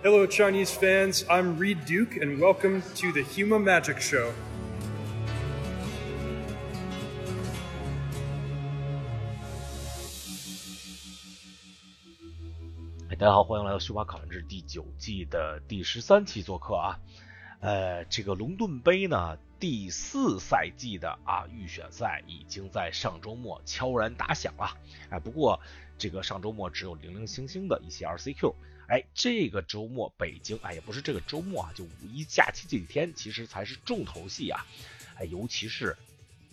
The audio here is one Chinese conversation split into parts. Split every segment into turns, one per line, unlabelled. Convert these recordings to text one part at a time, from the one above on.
Hello, Chinese fans. I'm Reed Duke, and welcome to the Huma Magic Show.
哎，大家好，欢迎来到《虚华考研志》第九季的第十三期做客啊。呃，这个龙盾杯呢，第四赛季的啊预选赛已经在上周末悄然打响了。哎，不过这个上周末只有零零星星的一些 RCQ。哎，这个周末北京，哎，也不是这个周末啊，就五一假期这几天，其实才是重头戏啊。哎，尤其是。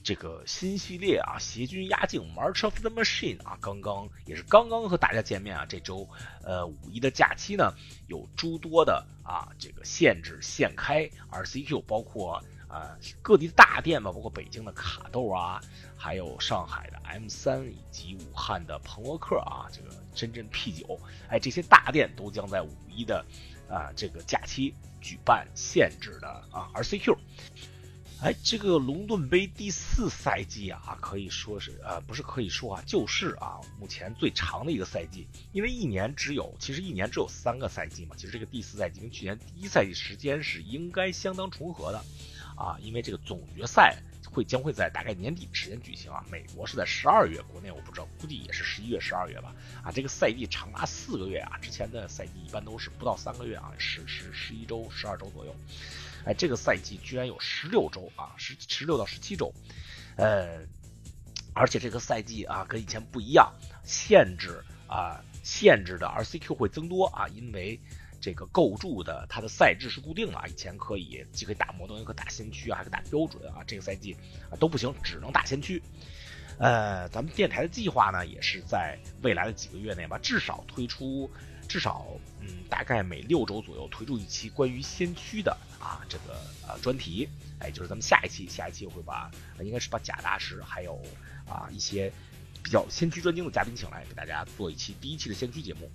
这个新系列啊，邪军压境 March of the Machine 啊，刚刚也是刚刚和大家见面啊。这周呃五一的假期呢，有诸多的啊这个限制限开 RCQ，包括啊各地大店吧，包括北京的卡豆啊，还有上海的 M 三以及武汉的彭洛克啊，这个深圳 P 九，哎这些大店都将在五一的啊这个假期举办限制的啊 RCQ。哎，这个龙盾杯第四赛季啊，可以说是呃，不是可以说啊，就是啊，目前最长的一个赛季。因为一年只有，其实一年只有三个赛季嘛。其实这个第四赛季跟去年第一赛季时间是应该相当重合的，啊，因为这个总决赛会将会在大概年底时间举行啊。美国是在十二月，国内我不知道，估计也是十一月、十二月吧。啊，这个赛季长达四个月啊，之前的赛季一般都是不到三个月啊，十十十一周、十二周左右。哎，这个赛季居然有十六周啊，十十六到十七周，呃，而且这个赛季啊跟以前不一样，限制啊限制的 RCQ 会增多啊，因为这个构筑的它的赛制是固定的啊，以前可以既可以打摩登，也可以打先驱啊，还可以打标准啊，这个赛季啊都不行，只能打先驱。呃，咱们电台的计划呢，也是在未来的几个月内吧，至少推出。至少，嗯，大概每六周左右推出一期关于先驱的啊这个呃专题，哎，就是咱们下一期，下一期我会把应该是把贾大师还有啊一些比较先驱专精的嘉宾请来，给大家做一期第一期的先驱节目。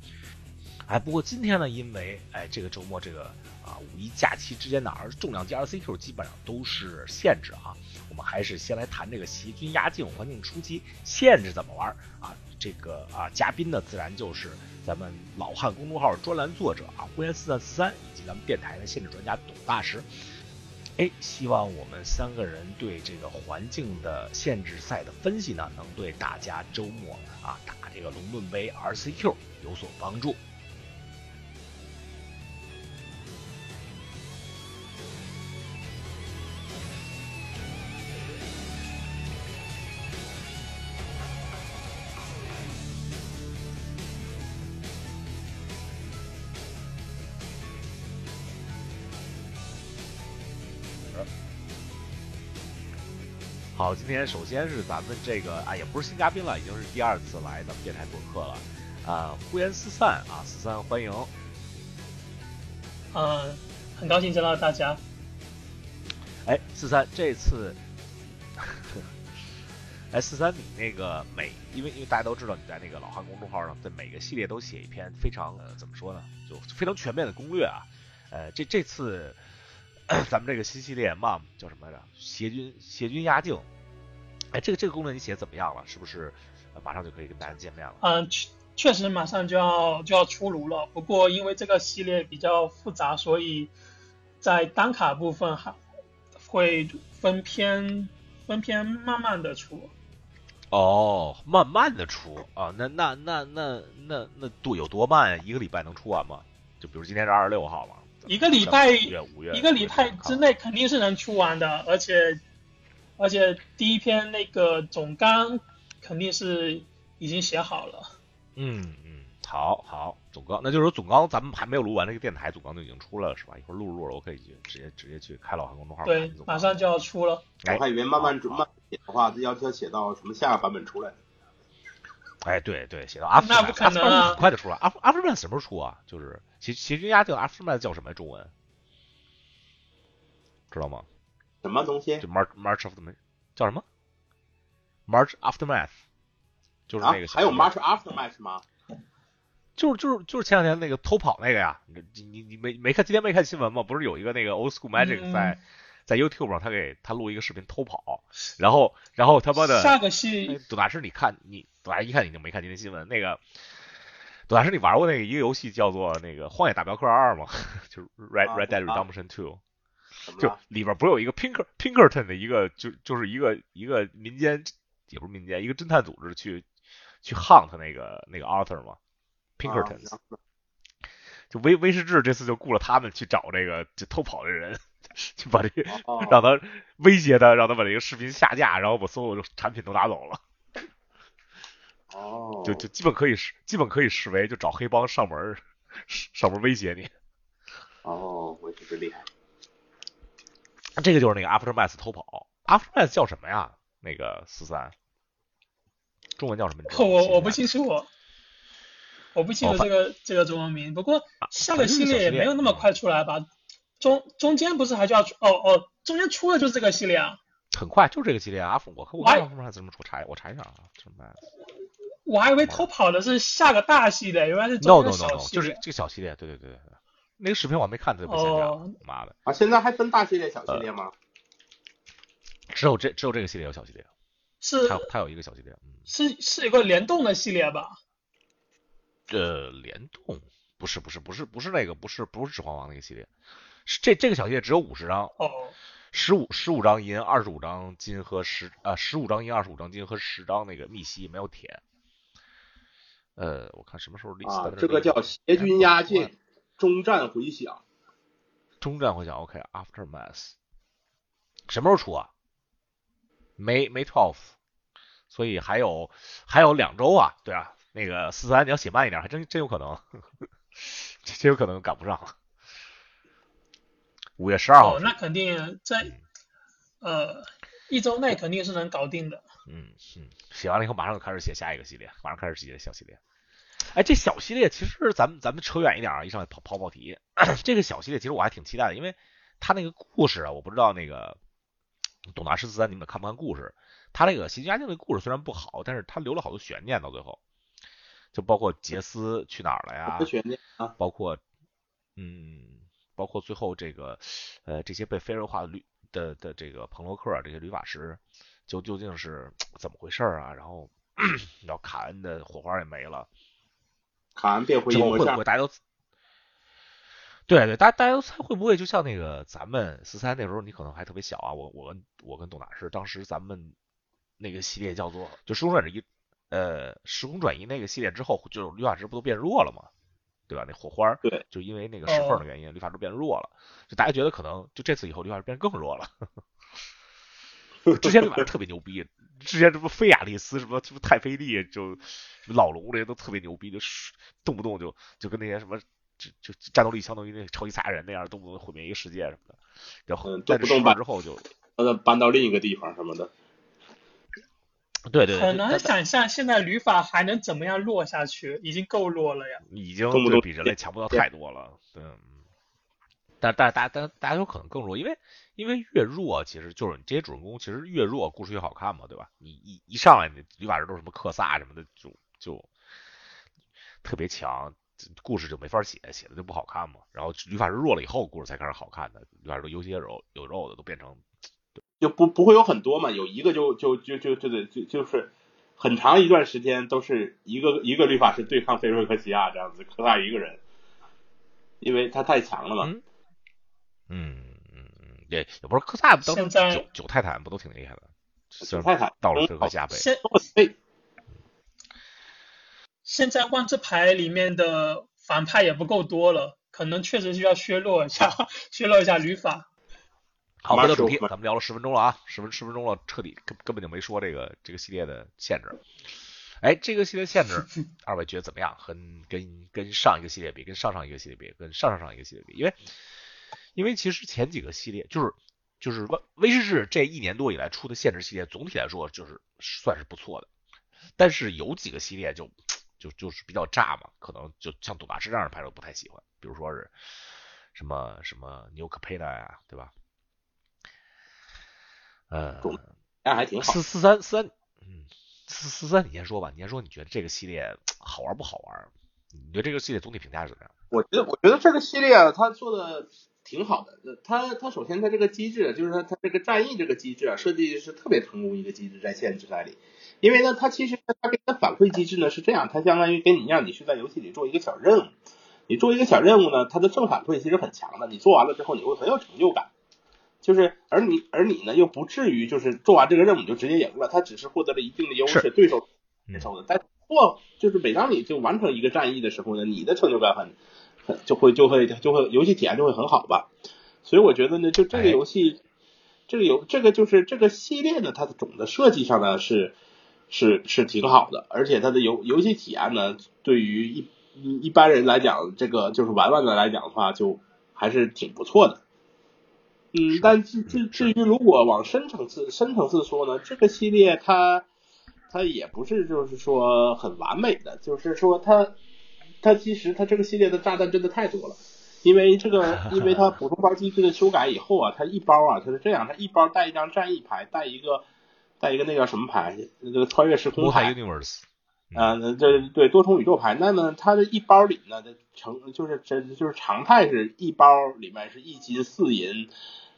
哎，不过今天呢，因为哎这个周末这个啊五一假期之间的而重量级 RCQ 基本上都是限制哈，我们还是先来谈这个邪军压境环境初期限制怎么玩啊。这个啊嘉宾呢，自然就是。咱们老汉公众号专栏作者啊，呼延四三四三，以及咱们电台的限制专家董大师，哎，希望我们三个人对这个环境的限制赛的分析呢，能对大家周末啊打这个龙盾杯 RCQ 有所帮助。天首先是咱们这个啊，也不是新嘉宾了，已经是第二次来咱们电台做客了，啊，呼延四散啊，四三欢迎，
嗯，很高兴见到大家。
哎，四三这次，哎，四三你那个每，因为因为大家都知道你在那个老汉公众号上，在每个系列都写一篇非常呃怎么说呢，就非常全面的攻略啊，呃，这这次。咱们这个新系列 Mom 叫什么来着？邪军邪军压境。哎，这个这个功能你写怎么样了？是不是马上就可以跟大家见面了？
嗯，确确实马上就要就要出炉了。不过因为这个系列比较复杂，所以在单卡部分还会分篇分篇慢慢的出。
哦，慢慢的出啊？那那那那那那多有多慢呀？一个礼拜能出完吗？就比如今天是二十六号嘛。
一个礼拜，一个礼拜之内肯定是能出完的，而且，而且第一篇那个总纲肯定是已经写好了。
嗯嗯，好好，总纲，那就是说总纲咱们还没有录完，那个电台总纲就已经出来了，是吧？一会儿录着录着，我可以直接直接去开老韩公众号。
对，马上就要出了。
我还以为慢慢慢写的话，这要要写到什么下个版本出来。
哎，对对，写到阿
那不可能啊，
很快就出来。阿阿夫曼什么时候出啊？就是邪邪军压境，阿夫曼叫什么中文？知道吗？
什么东西？
就 March March of the 叫什么？March Aftermath，就是那个。
还有 March Aftermath 吗？
就是就是就是前两天那个偷跑那个呀，你你你没没看今天没看新闻吗？不是有一个那个 Old School Magic 在在 YouTube 上，他给他录一个视频偷跑，然后然后他妈的
下个戏，
董大师你看你。董大师一看你就没看今天新闻，那个董大师，你玩过那个一个游戏叫做那个《荒野大镖客二》吗？就是 Red
啊
Red Dead
啊
Redemption Two，就？里边不是有一个 Pinker Pinkerton 的一个就就是一个一个民间也不是民间一个侦探组织去去 hunt 那个那个 Arthur 吗？Pinkerton，、就威威士忌这次就雇了他们去找这个就偷跑的人，去把这个
哦
让他威胁他，让他把这个视频下架，然后把所有的产品都拿走了，
哦，
就就基本可以视基本可以视为就找黑帮上门上门威胁你。
哦，我这是厉害。
这个就是那个 Aftermath 偷跑，Aftermath 叫什么呀？那个四三，中文叫什么？
我我不清楚，我我不清
哦
楚这个、这个中文名。不过下个系
列
列也没有那么快出来吧？中中间不是还就要出？哦哦，中间出的就是这个系列啊！
很快，就这个系列啊。我看我看 Aftermath 怎么出？查我查一下啊。
我还以为偷跑的是下个大系列，原来是
No
中
no no no。就是这个小系列，对对对对对。那个视频我还没看，它就被下架了
哦。
妈的，
啊，现在还分大系列、小系列吗？
只有这只有这个系列有小系列，
是
它有它有一个小系列，嗯，
是是一个联动的系列吧？
呃，联动不是不是不是不是那个不是不是指环王那个系列，是这这个小系列只有五十张，
哦，
十五十五张银，二十五张金和十啊十五张银，二十五张金和十张那个密西没有铁。呃，我看什么时候立
啊，这个叫
哎
邪军压境，终战回响。
终战回响，OK，Aftermath，、什么时候出啊？May May twelve，所以还有还有两周啊，对啊，那个四三你要写慢一点，还真真有可能，真有可能赶不上。五月十二号
哦，那肯定在呃一周内肯定是能搞定的。
嗯嗯，写完了以后马上就开始写下一个系列，马上开始写小系列。哎，这小系列其实咱们咱们扯远一点啊，一上来跑跑跑题。这个小系列其实我还挺期待的，因为他那个故事啊，我不知道那个董大师四三你们看不看故事？他那个《邪军压境》的故事虽然不好，但是他留了好多悬念到最后，就包括杰斯去哪儿了呀？
悬念啊，
包括嗯，包括最后这个呃这些被非人化的律的的这个彭洛克啊这些律法师，就究竟是怎么回事啊？然后然后卡恩的火花也没了，
卡恩变回一模像
之后会不会。大家都对对，大家大家都猜会不会就像那个咱们四三那时候你可能还特别小啊，我我跟我跟董大师当时咱们那个系列叫做就时空转移呃时空转移那个系列之后，就是律法师不都变弱了吗？对吧？那火花儿
对，
就因为那个石缝的原因，绿法师变弱了，就大家觉得可能就这次以后绿法师变更弱了。之前绿法师特别牛逼，之前什么菲亚利斯什么什么泰菲利就老龙这些都特别牛逼，就是动不动就就跟那些什么就就战斗力相当于那超级赛亚人那样，动不动毁灭一个世界什么的。然后
动不动把
之后就
把它搬到另一个地方什么的。
对对对，
很难想象现在旅法还能怎么样落下去，已经够弱了呀。
已经
动不动
对比人类强不到太多了，对。嗯但但大但大家有可能更弱，因为因为越弱，其实就是你这些主人公，其实越弱，故事越好看嘛，对吧？你一一上来，你旅法师都是什么克萨什么的，就就特别强，故事就没法写，写的就不好看嘛。然后女法师弱了以后，故事才开始好看的。女法师都有些肉有肉的，都变成
就不不会有很多嘛，有一个就就就就就得就就是很长一段时间都是一个一个律法师对抗菲瑞克西亚这样子，克萨一个人，因为他太强了嘛。
嗯嗯嗯嗯，也也不是克萨当时
现在
九九泰坦不都挺厉害的？虽然
泰坦
到了菲克西亚杯，
现，现在万智牌里面的反派也不够多了，可能确实需要削弱一下，削弱一下旅法。
好，回到主题，咱们聊了十分钟了啊，十分十分钟了，彻底根根本就没说这个这个系列的限制。哎，这个系列限制，二位觉得怎么样？和跟跟上一个系列比，跟上上一个系列比，跟上上上一个系列比，因为因为其实前几个系列就是就是威威士忌这一年多以来出的限制系列，总体来说就是算是不错的，但是有几个系列就就就是比较炸嘛，可能就像赌大师这样的牌都不太喜欢，比如说是什么什么纽可佩纳呀，对吧？呃，
中那还挺好。
四四三四三，嗯，四四三，你先说吧，你先说，你觉得这个系列好玩不好玩？你觉得这个系列总体评价是怎么样？
我觉得，我觉得这个系列啊，它做的挺好的。它它首先它这个机制，就是它它这个战役这个机制啊，设计是特别成功一个机制，在限制赛里。因为呢，它其实它给的反馈机制呢是这样，它相当于给你让你去在游戏里做一个小任务，你做一个小任务呢，它的正反馈其实很强的，你做完了之后你会很有成就感。就是而你而你呢又不至于就是做完这个任务你就直接赢了，他只是获得了一定的优势，对手接受的。但或就是每当你就完成一个战役的时候呢，你的成就感很很就会就会就会游戏体验就会很好吧。所以我觉得呢，就这个游戏，这个游这个就是这个系列呢，它的总的设计上呢是是是挺好的，而且它的游游戏体验呢，对于一一般人来讲，这个就是玩玩的来讲的话，就还是挺不错的。嗯，但至至至于如果往深层次深层次说呢，这个系列它它也不是就是说很完美的，就是说它它其实它这个系列的炸弹真的太多了，因为这个 因为它普通包机制的修改以后啊，它一包啊它是这样，它一包带一张战役牌，带一个带一个那叫什么牌，那个穿越时空牌。啊，这对多重宇宙牌，那么它这一包里呢，的成就是这就是常态是一包里面是一金四银，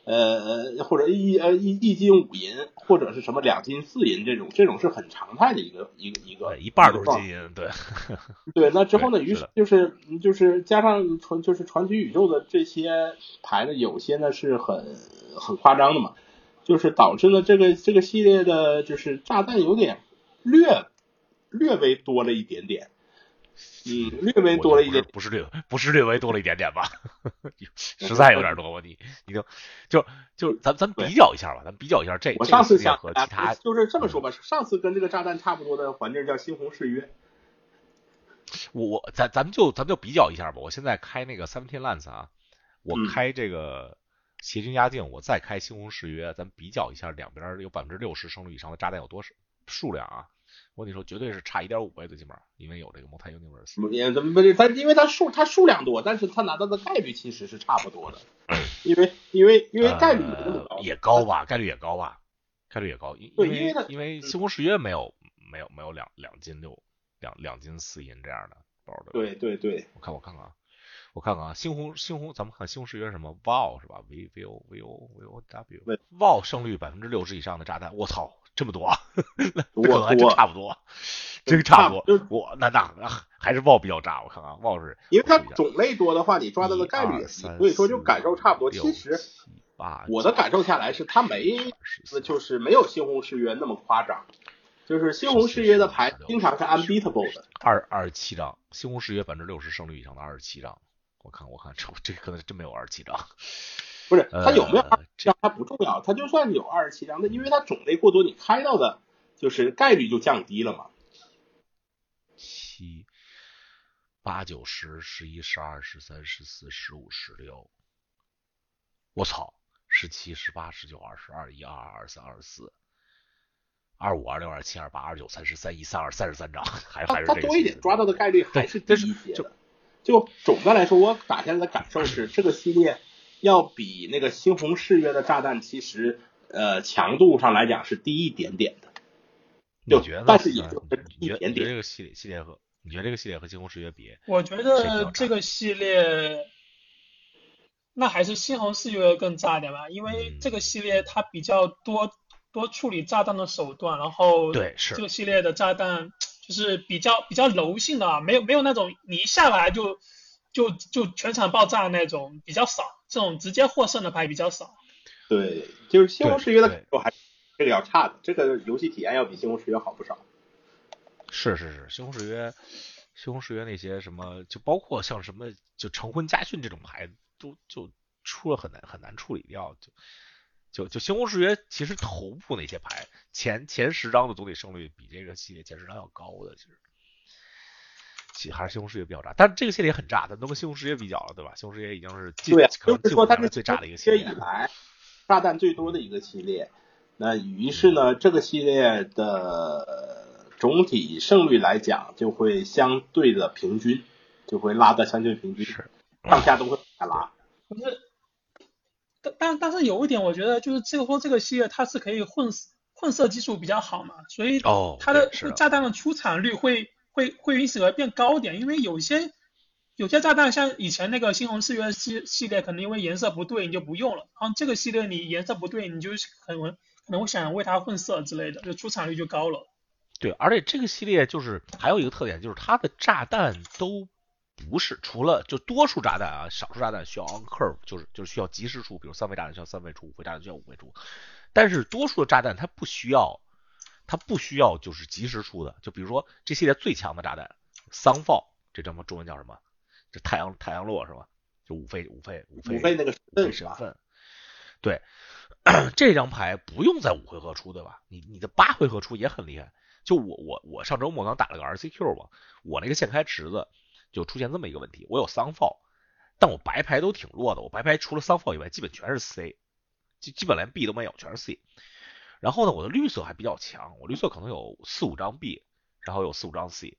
呃或者一呃一一斤五银，或者是什么两斤四银这种，这种是很常态的一个一个一个
一半都是金银，对
对。那之后呢，于是就是就是加上传就是传奇宇宙的这些牌呢，有些呢是很很夸张的嘛，就是导致呢这个这个系列的就是炸弹有点略。略微多了一点点，嗯，略微多了一点，
不是略，不是略微多了一点点吧？实在有点多吧，你你就就就咱咱比较一下吧，咱比较一下这
我上次
想和其他
就是这么说吧，上次跟这个炸弹差不多的环境叫猩红誓约。
我我咱咱们就咱们就比较一下吧。我现在开那个 Seventeen Lands 啊，我开这个邪军压境，我再开猩红誓约，咱比较一下两边有百分之六十胜率以上的炸弹有多少数量啊？我跟你说，绝对是差一点五倍最起码，因为有这个 Multi Universe。
也怎么不是？它因为它数它数量多，但是它拿到的概率其实是差不多的。因为因为因为概率
也高吧，概率也高吧，概率也高。因
为
因为因为星空誓约没有没有没有两两金六两两金四银这样的包的。
对对对，
我看我看看啊，我看看啊，星红星红，咱们看星红誓约什么 VOW 是吧？V V O V O V O W VOW 胜率百分之六十以上的炸弹，我操！这么多，
我
可能还真差不多，真差不多。我那那那还是豹比较炸，我看看豹是，
因为它种类多的话，你抓到的概率也低，所以说就感受差不多。其实我的感受下来是，它没就是没有猩红誓约那么夸张，就是猩红誓约的牌经常是 unbeatable 的。
二二十七张，猩红誓约百分之六十胜率以上的二十七张，我看我看这这可能真没有二十七张。
不是，它有没有二十七张它不重要，它就算有二十七张，那因为它种类过多，你开到的就是概率就降低了嘛。
七、八、九、十、十一、十二、十三、十四、十五、十六，我操！十七、十八、十九、二十二、一、二、二、二三、二十四、二五、二六、二七、二八、二九、三十、三一、三二、三十三张，还还是
它多一点，抓到的概率还是低一些的。就总的来说，我打下来的感受是这个系列。要比那个猩红誓约的炸弹，其实呃强度上来讲是低一点点的。
就觉得？
但是也就一点点。
这个系列系列和你觉得这个系列和猩红誓约比？
我觉得这个系列那还是猩红誓约更炸点吧，因为这个系列它比较多多处理炸弹的手段，然后
对是
这个系列的炸弹就是比较比较柔性的，没有没有那种你一下来就。就就全场爆炸那种比较少，这种直接获胜的牌比较少。
对，就是西红柿约的感受还这个要差的，这个游戏体验要比西红柿约好不少。
是是是，西红柿约，西红柿约那些什么，就包括像什么就成婚家训这种牌，都就出了很难很难处理掉。就就就西红柿约，其实头部那些牌前前十张的总体胜率比这个系列前十张要高的，其实。还是西红柿也比较炸，但是这个系列很炸，咱都跟西红柿也比较了，对吧？西红柿也已经是
对，
就是
说它是
最炸的一个系列
以来炸弹最多的一个系列。那于是呢，这个系列的总体胜率来讲，就会相对的平均，就会拉的相对平均，上下都会拉。
不是，但但但是有一点，我觉得就是这个说这个系列它是可以混混色技术比较好嘛，所以它的炸弹的出场率会。会会因此而变高点，因为有些有些炸弹像以前那个猩红四月系系列，可能因为颜色不对你就不用了。然后这个系列你颜色不对，你就可能可能会想为它混色之类的，就出场率就高了。
对，而且这个系列就是还有一个特点，就是它的炸弹都不是除了就多数炸弹啊，少数炸弹需要 on curve，就是就是需要及时出，比如三位炸弹需要三位出，五位炸弹需要五位出。但是多数的炸弹它不需要，它不需要就是及时出的。就比如说这系列最强的炸弹桑炮，这叫什么中文叫什么？这太阳太阳落是吧？就五费五费五费
五费那个
神
神
分，对，这张牌不用在五回合出对吧？你你的八回合出也很厉害。就我我我上周末刚打了个 RCQ 嘛，我那个现开池子就出现这么一个问题，我有桑炮，但我白牌都挺弱的，我白牌除了桑炮以外，基本全是 C，基基本连 B 都没有，全是 C。然后呢，我的绿色还比较强，我绿色可能有四五张 B，然后有四五张 C，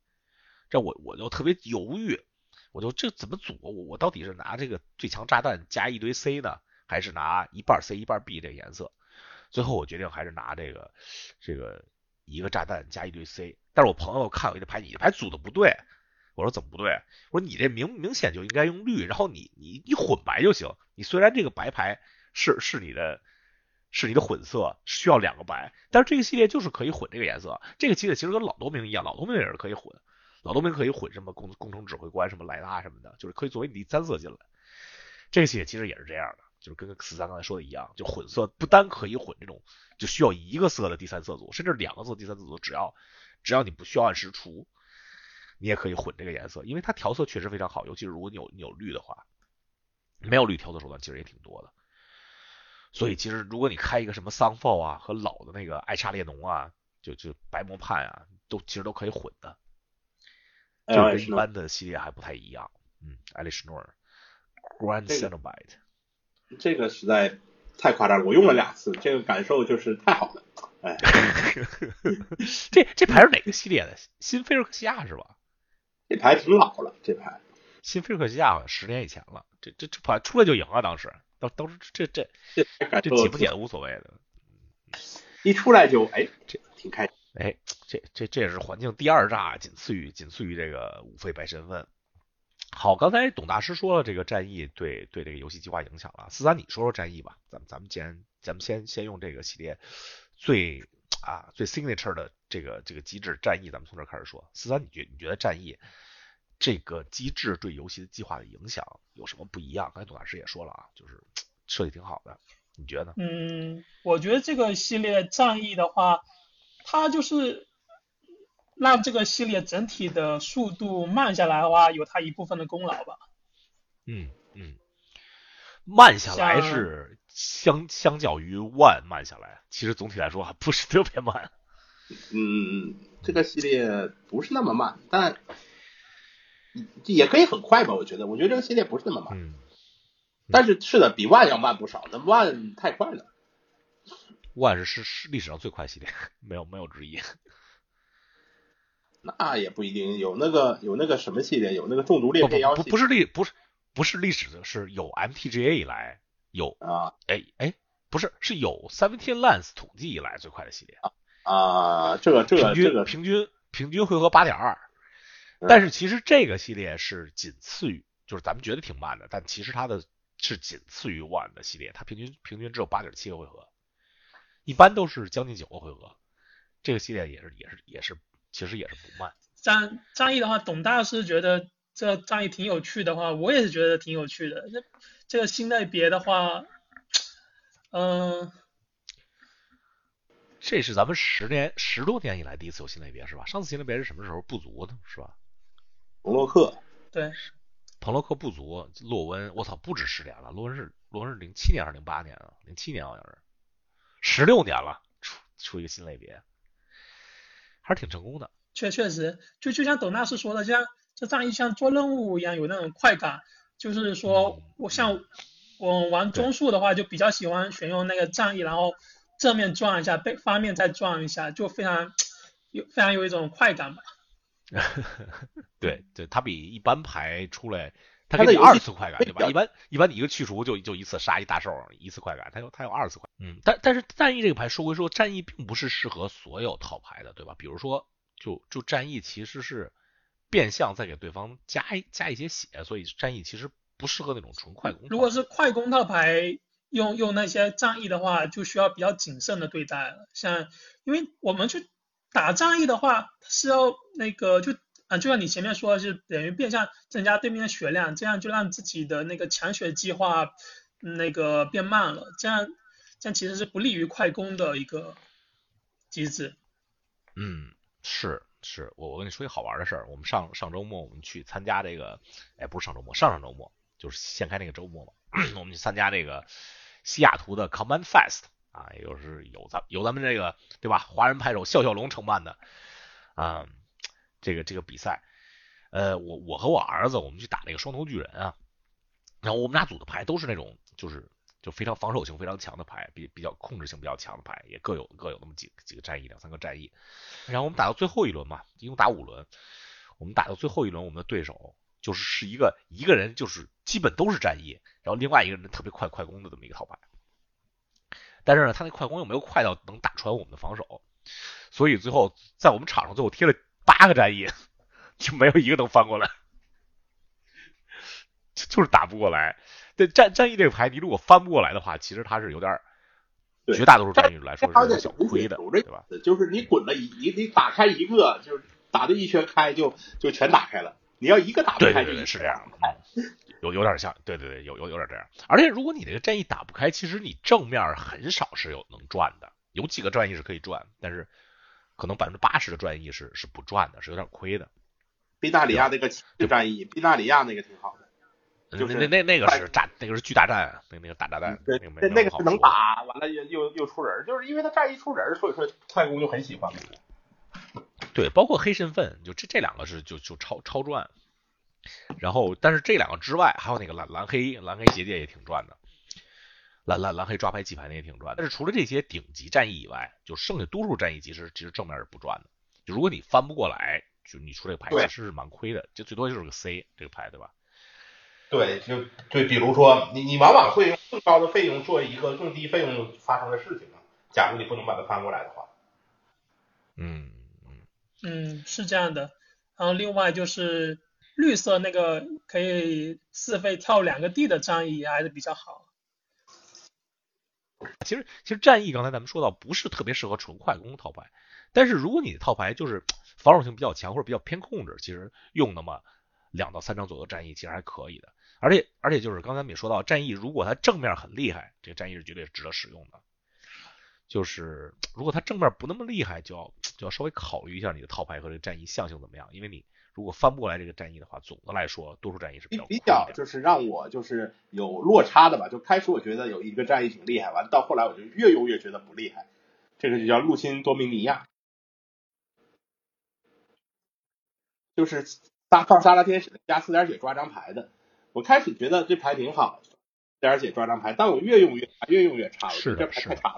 这我我就特别犹豫，我就这怎么组？我我到底是拿这个最强炸弹加一堆 C 呢，还是拿一半 C 一半 B 这个颜色？最后我决定还是拿这个这个。一个炸弹加一堆 C，但是我朋友看我这牌，你这牌组的不对。我说怎么不对？我说你这明明显就应该用绿，然后你你你混白就行。你虽然这个白牌是是你的，是你的混色，需要两个白，但是这个系列就是可以混这个颜色。这个系列其实跟老多明一样，老多明也是可以混，老多明可以混什么工工程指挥官、什么莱拉什么的，就是可以作为你第三色进来。这个系列其实也是这样的。就是跟四三刚才说的一样，就混色不单可以混这种，就需要一个色的第三色组，甚至两个色第三色组，只要只要你不需要按时出，你也可以混这个颜色，因为它调色确实非常好，尤其是如果你有你有绿的话，没有绿调色手段其实也挺多的。所以其实如果你开一个什么桑炮啊和老的那个艾莎列侬啊，就就白魔判啊，都其实都可以混的，就跟一般的系列还不太一样。嗯，艾丽什诺尔，Grand Cenobite。
这个实在太夸张了，我用了两次，这个感受就是太好了。哎，
这这牌是哪个系列的？新菲尔克西亚是吧？
这牌挺老了，这牌
新菲尔克西亚好像十年以前了。这这这牌出来就赢了，当时当当时这这这这解不解无所谓的，
一出来就哎这挺开心。
哎，这这这也是环境第二炸，仅次于仅次于这个五费白身份。好，刚才董大师说了这个战役对对这个游戏计划影响了。四三，你说说战役吧。咱们咱们既然咱们先先用这个系列最啊最 signature 的这个这个机制战役，咱们从这开始说。四三，你觉你觉得战役这个机制对游戏的计划的影响有什么不一样？刚才董大师也说了啊，就是 设计挺好的，你觉得？
嗯，我觉得这个系列战役的话，它就是。让这个系列整体的速度慢下来的话，有它一部分的功劳吧。
嗯嗯，慢下来是相相较于 One 慢下来，其实总体来说还不是特别慢。
嗯，这个系列不是那么慢，但也可以很快吧？我觉得，我觉得这个系列不是那么慢。
嗯。
但是是的，比 One 要慢不少。那 One 太快了。
One 是是是历史上最快系列，没有没有之一。
那也不一定有那个有那个什么系列，有那个中毒裂变妖
不不是历不是不是历史的，是有 MTGA 以来有
啊
哎哎不是是有 Seventeen Lands 统计以来最快的系列
啊这个这个
这个平均平均回合八点二，但是其实这个系列是仅次于就是咱们觉得挺慢的，但其实它的是仅次于 One 的系列，它平均平均只有八点七个回合，一般都是将近九个回合，这个系列也是也是也是。其实也是不慢。
战战役的话，董大师觉得这战役挺有趣的话，我也是觉得挺有趣的。这这个新类别的话，嗯，
这是咱们十年十多年以来第一次有新类别是吧？上次新类别是什么时候不足的是吧？
彭洛克。
对。
彭洛克不足，洛温，我操，不止十年了。洛温是洛温是零七年还是零八年啊？零七年好像是，十六年了，出出一个新类别。还是挺成功的，
确确实，就就像董大师说的，像这战役像做任务一样，有那种快感。就是说我像我玩中速的话，就比较喜欢选用那个战役，然后正面撞一下，背翻面再撞一下，就非常有非常有一种快感吧。
对对，它比一般牌出来。它给你二次快感，对吧？一般一般你一个去除就就一次杀一大兽，一次快感。它有它有二次快，嗯。但但是战役这个牌说归说，战役并不是适合所有套牌的，对吧？比如说，就就战役其实是变相在给对方加加一些血，所以战役其实不适合那种纯快攻。
如果是快攻套牌，用用那些战役的话，就需要比较谨慎的对待了。像因为我们去打战役的话是要那个就啊，就像你前面说的，是等于变相增加对面的血量，这样就让自己的那个抢血计划那个变慢了，这样这样其实是不利于快攻的一个机制。
嗯，是是，我我跟你说一个好玩的事儿，我们上上周末我们去参加这个，哎，不是上周末，上上周末就是现开那个周末嘛，我们去参加这个西雅图的 Command Fest 啊，也就是有咱有咱们这个对吧，华人拍手笑笑龙承办的啊，这个这个比赛，呃，我我和我儿子我们去打那个双头巨人啊，然后我们俩组的牌都是那种就是。就非常防守性非常强的牌，比比较控制性比较强的牌，也各有各有那么几几个战役，两三个战役。然后我们打到最后一轮嘛，一共打五轮。我们打到最后一轮，我们的对手就是是一个一个人，就是基本都是战役，然后另外一个人特别快快攻的这么一个套牌。但是呢，他那快攻又没有快到能打穿我们的防守，所以最后在我们场上最后贴了八个战役，就没有一个能翻过来，就是打不过来。对战战役这个牌，你如果翻不过来的话，其实它是有点，绝大多数战役来说是有点小亏的，对吧？
就是你滚了一，你你打开一个，就是打的一圈开就就全打开了。你要一个打不开，
对对是这样的，有有点像，对对对，有有有点这样。而且如果你这个战役打不开，其实你正面很少是有能赚的，有几个战役是可以赚，但是可能百分之八十的战役是是不赚的，是有点亏的。
宾大里亚那个战役，宾大里亚那个挺好的。就是
那那那个是炸，那个是巨大战，那那个大炸弹，
对，
那
那个是能打，完了又又又出人，就是因为他战役出人，所以说快攻就很喜欢。
对，包括黑身份，就这这两个是就就超超赚。然后，但是这两个之外，还有那个蓝蓝黑蓝黑结界也挺赚的，蓝蓝蓝黑抓牌弃牌那也挺赚。但是除了这些顶级战役以外，就剩下多数战役其实其实正面是不赚的。就如果你翻不过来，就你出这个牌其实是蛮亏的，就最多就是个 C 这个牌，对吧？
对，就对，比如说你你往往会用更高的费用做一个更低费用发生的事情啊。假如你不能把它翻过来的话，
嗯
嗯嗯，是这样的。然后另外就是绿色那个可以四费跳两个地的战役还是比较好。
其实其实战役刚才咱们说到不是特别适合纯快攻套牌，但是如果你的套牌就是防守性比较强或者比较偏控制，其实用那么两到三张左右战役其实还可以的。而且而且就是刚才我们也说到，战役如果它正面很厉害，这个战役是绝对值得使用的。就是如果它正面不那么厉害，就要就要稍微考虑一下你的套牌和这个战役象性怎么样。因为你如果翻不过来这个战役的话，总的来说多数战役是比较
比较就是让我就是有落差的吧。就开始我觉得有一个战役挺厉害，完到后来我就越用越觉得不厉害。这个就叫入侵多米尼亚，就是大放沙拉天使加四点血抓张牌的。我开始觉得这牌挺好，点血抓张牌，但我越用越差，越用越差了。
是
这牌太差了。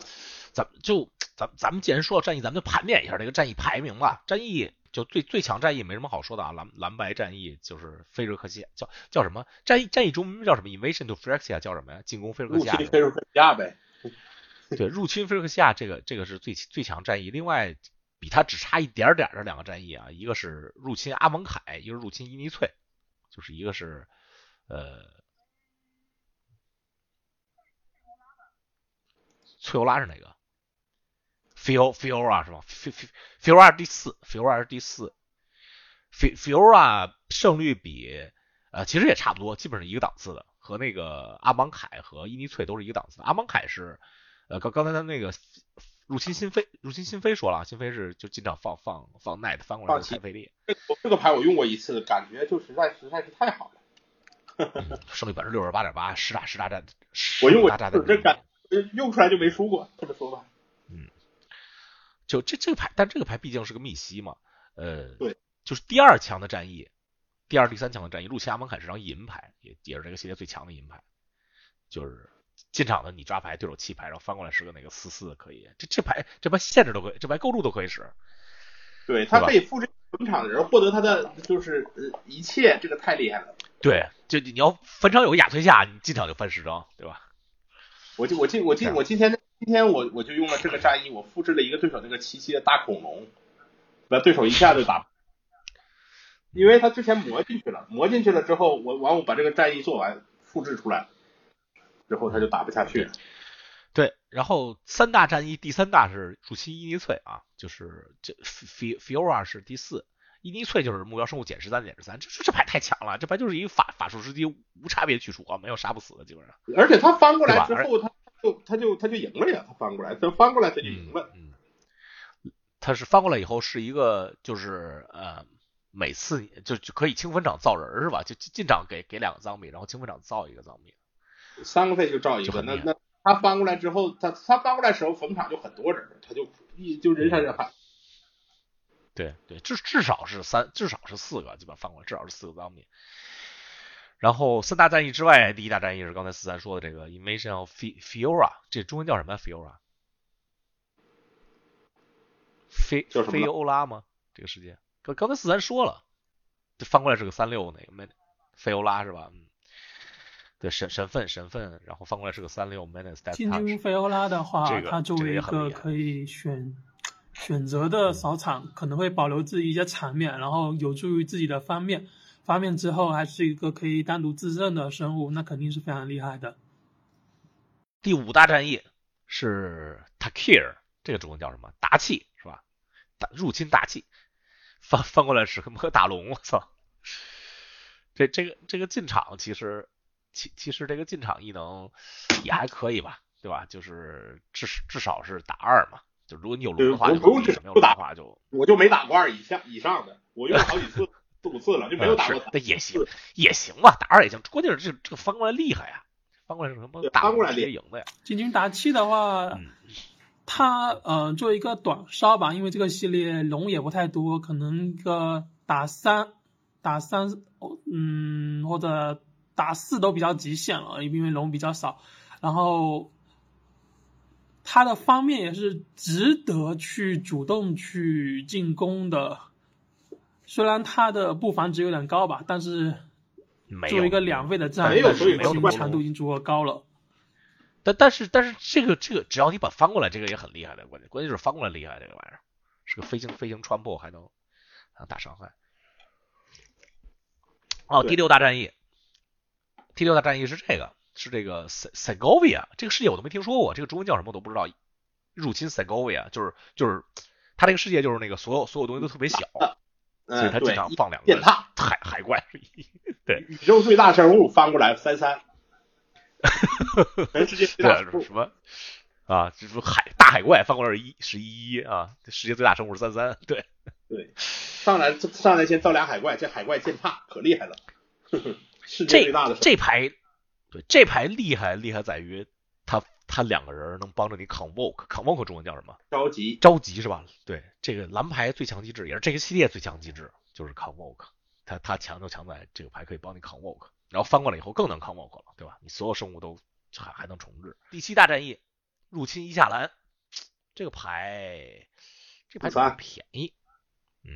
咱们就咱咱们既然说到战役，咱们就盘点一下这个战役排名吧。战役就最最强战役没什么好说的啊，蓝蓝白战役就是菲瑞克西亚，叫叫什么战役？战役中叫什么？Invasion to Phyrexia 叫什么呀？进攻菲瑞克西亚。
入侵菲瑞克西亚呗。
对，入侵菲瑞克西亚这个这个是最最强战役。另外比它只差一点点的两个战役啊，一个是入侵阿蒙凯，一个是入侵伊尼翠，就是一个是。呃，翠欧拉是哪个 Fiora 是吧？Fiora 第四，Fiora 是第四，Fiora 胜率比呃其实也差不多，基本上一个档次的，和那个阿芒凯和伊尼翠都是一个档次的。阿芒凯是呃刚刚才他那个入侵新飞，入侵新飞说了，新飞是就经常放放放 Net 翻过来太费力。
这这个牌我用过一次，感觉就实在实在是太好了。
胜率百分之六十八点八，十打十大战，
我用过
大炸弹，
这感用出来就没输过，这么说吧。
嗯，就这这个牌，但这个牌毕竟是个密西嘛，呃，
对，
就是第二强的战役，第二、第三强的战役，入侵阿蒙凯是张银牌，也也是这个系列最强的银牌，就是进场的你抓牌，对手弃牌，然后翻过来是个那个四四可以，这这牌这牌限制都可以，这牌构筑都可以使，
对，他可以复制本场的人获得他的就是呃一切，这个太厉害了。
对，就你要翻场有个亚崔夏，你进场就翻十张，对吧？
我就我今我今我今天今天我我就用了这个战役，我复制了一个对手那个七七的大恐龙，那对手一下就打，因为他之前磨进去了，磨进去了之后，我完我把这个战役做完，复制出来之后他就打不下去。
对，然后三大战役，第三大是入侵伊尼翠啊，就是这 Fi Fiora 是第四，伊尼翠就是目标生物减十三减十三，这这牌太强了，这牌就是一个法法术时机无差别去除啊，没有杀不死的基本上。
而且他翻过来之后，他就他就他就赢了呀，他翻过来，他翻过来他就赢了。
嗯，他是翻过来以后是一个就是呃。每次就就可以清坟场造人是吧？就进场给给两个脏币，然后清坟场造一个脏币，
三个费就造一个。那那他翻过来之后，他他翻过来时候坟场就很多人，他就一就人山人海。
对对，至至少是三，至少是四个，基本翻过来至少是四个脏币。然后三大战役之外，第一大战役是刚才四三说的这个 Invasion of Fiora，这中文叫什么？Fiora？菲菲欧拉吗？这个世界？刚刚才四三说了，这翻过来是个三六那个梅菲欧拉是吧？嗯，对神神份神份，然后翻过来是个三六 menace。
进军菲欧拉的话，它作为一个可以选选择的扫场，可能会保留自己一些场面，然后有助于自己的方面。方面之后还是一个可以单独自认的生物，那肯定是非常厉害的。
第五大战役是 Takir，这个中文叫什么？大气是吧？大入侵大气。翻翻过来是什么打龙？我操！这这个这个进场其实其其实这个进场异能也还可以吧，对吧？就是至至少是打二嘛。就如果你有龙的话，就
不用
去，不打
话
就
我就没打过二以下以上的，我用了好几次四五次了，就没有打过。
那也行也行吧，打二也行。关键是这这个翻过来厉害呀，翻过来是什么？
翻过来
直接赢的呀。
进军打七的话。他呃，做一个短烧吧，因为这个系列龙也不太多，可能一个打三打三，嗯，或者打四都比较极限了，因为龙比较少。然后他的方面也是值得去主动去进攻的，虽然它的布防值有点高吧，但是作为一个两费的战，强度已经足够高了。
但但是但是这个这个只要你把翻过来，这个也很厉害的。关键关键就是翻过来厉害，这个玩意儿是个飞行飞行穿破，还能还能打伤害。哦，第六大战役，第六大战役是这个是这个 Segovia 这个世界我都没听说过，这个中文叫什么我都不知道。入侵 Segovia 就是就是它这个世界就是那个所有所有东西都特别小，所以他经常放两个海海怪。对，
宇宙最大生物翻过来三三。全世界最大
什么啊？就是海大海怪翻过来是一是一一啊，世界最大生物是三三。对
对，上来上来先造俩海怪，这海怪剑怕可厉害了。世界最大的
这牌，对这牌厉害厉害在于他他两个人能帮着你 convoke，convoke 中文叫什么？
着急，
着急是吧？对，这个蓝牌最强机制也是这个系列最强机制，就是 convoke。他他强就强在这个牌可以帮你 convoke。然后翻过来以后更能抗 walk 了，对吧？你所有生物都还还能重置。第七大战役，入侵伊夏兰，这个牌这牌便宜，